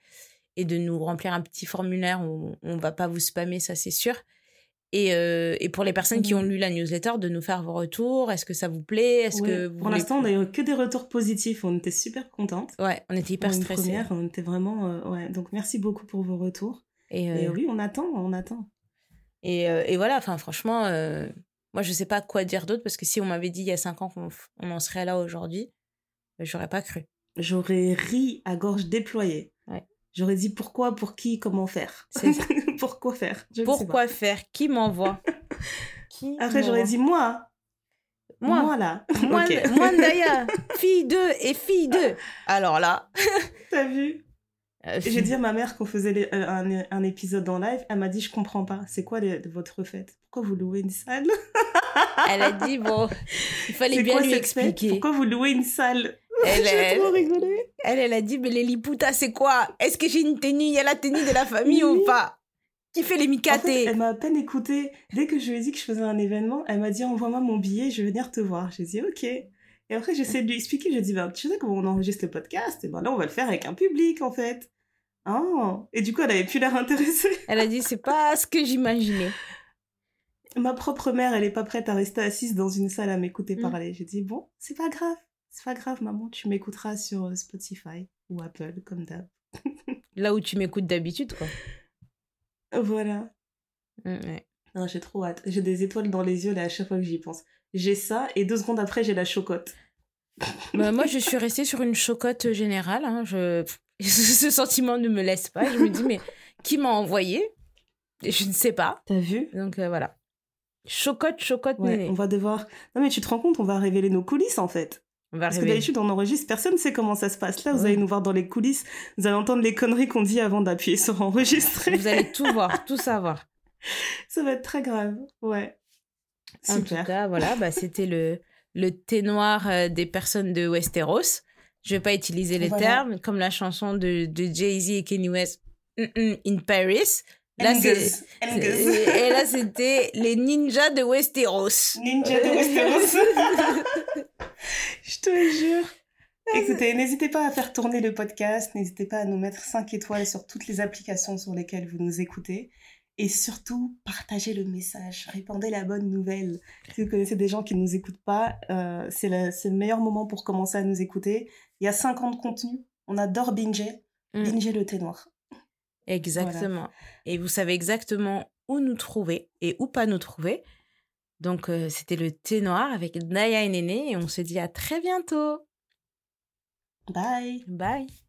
et de nous remplir un petit formulaire. On, on va pas vous spammer, ça c'est sûr. Et, euh, et pour les personnes qui Mhm. ont lu la newsletter, de nous faire vos retours. Est-ce que ça vous plaît? Est-ce Ouais. que vous Pour voulez- l'instant, on a eu que des retours positifs. On était super contentes. Ouais, on était hyper stressés. première, on était vraiment... euh, ouais. Donc, merci beaucoup pour vos retours. Et, euh, Et oui, on attend, on attend. Et, et voilà, enfin franchement, moi je sais pas quoi dire d'autre parce que si on m'avait dit il y a cinq ans qu'on on en serait là aujourd'hui, j'aurais pas cru. J'aurais ri à gorge déployée. Ouais. J'aurais dit pourquoi, pour qui, comment faire. C'est ça. pourquoi faire? Je. Pourquoi faire? Qui m'envoie? Qui Après, j'aurais dit moi. Moi, là. moi, Ok. moi, Ndaya, fille 2 et fille 2. Alors là, T'as vu? Euh, J'ai dit à ma mère qu'on faisait les- euh, un, un épisode en live. Elle m'a dit je comprends pas. C'est quoi les- votre fête? Pourquoi vous louez une salle? Elle a dit bon, il fallait bien quoi lui expliquer. Pourquoi vous louez une salle? Elle, elle, elle, elle a dit mais les liputas c'est quoi? Est-ce que j'ai une tenue? Il y a la tenue de la famille Oui. ou pas? Qui fait les En micatés fait, elle m'a à peine écouté. Dès que je lui ai dit que je faisais un événement, elle m'a dit envoie-moi mon billet, je vais venir te voir. J'ai dit ok. Et après, j'essaie de lui expliquer. Je dit bah, tu sais comment on enregistre le podcast? Et ben là, on va le faire avec un public en fait. Oh. Et du coup, elle avait plus l'air intéressée. Elle a dit c'est pas ce que j'imaginais. Ma propre mère, elle est pas prête à rester assise dans une salle à m'écouter Mm. parler. J'ai dit bon, c'est pas grave. C'est pas grave, maman. Tu m'écouteras sur euh, Spotify ou Apple, comme d'hab. Là où tu m'écoutes d'habitude quoi. Voilà. Mm, ouais. Non, j'ai trop hâte. J'ai des étoiles dans les yeux là à chaque fois que j'y pense. J'ai ça et deux secondes après, j'ai la chocotte. Bah, moi, je suis restée sur une chocotte générale. hein. Je... Ce sentiment ne me laisse pas. Je me dis, mais qui m'a envoyé? Je ne sais pas. T'as vu? Donc euh, voilà. Chocotte, chocotte, Ouais, on va devoir. Non mais tu te rends compte, on va révéler nos coulisses en fait. Parce que d'habitude, on enregistre, personne ne sait comment ça se passe. Là, vous allez nous voir dans les coulisses, vous allez entendre les conneries qu'on dit avant d'appuyer sur enregistrer. Vous allez tout voir, tout savoir. Ça va être très grave, ouais. En tout cas, voilà, bah, c'était le, le thé noir euh, des personnes de Westeros. Je vais pas utiliser les termes, comme la chanson de, de Jay-Z et Kanye West, In Paris. Là, et là, c'était les ninjas de Westeros. Ninjas de Westeros. Je te jure. Écoutez, n'hésitez pas à faire tourner le podcast, n'hésitez pas à nous mettre 5 étoiles sur toutes les applications sur lesquelles vous nous écoutez. Et surtout, partagez le message, répandez la bonne nouvelle. Si vous connaissez des gens qui ne nous écoutent pas, euh, c'est le, meilleur moment pour commencer à nous écouter. Il y a 50 contenus, on adore binger, mm. binger le thé noir. Exactement. Et vous savez exactement où nous trouver et où pas nous trouver. Donc, euh, c'était le thé noir avec Naya et Néné et on se dit à très bientôt. Bye. Bye.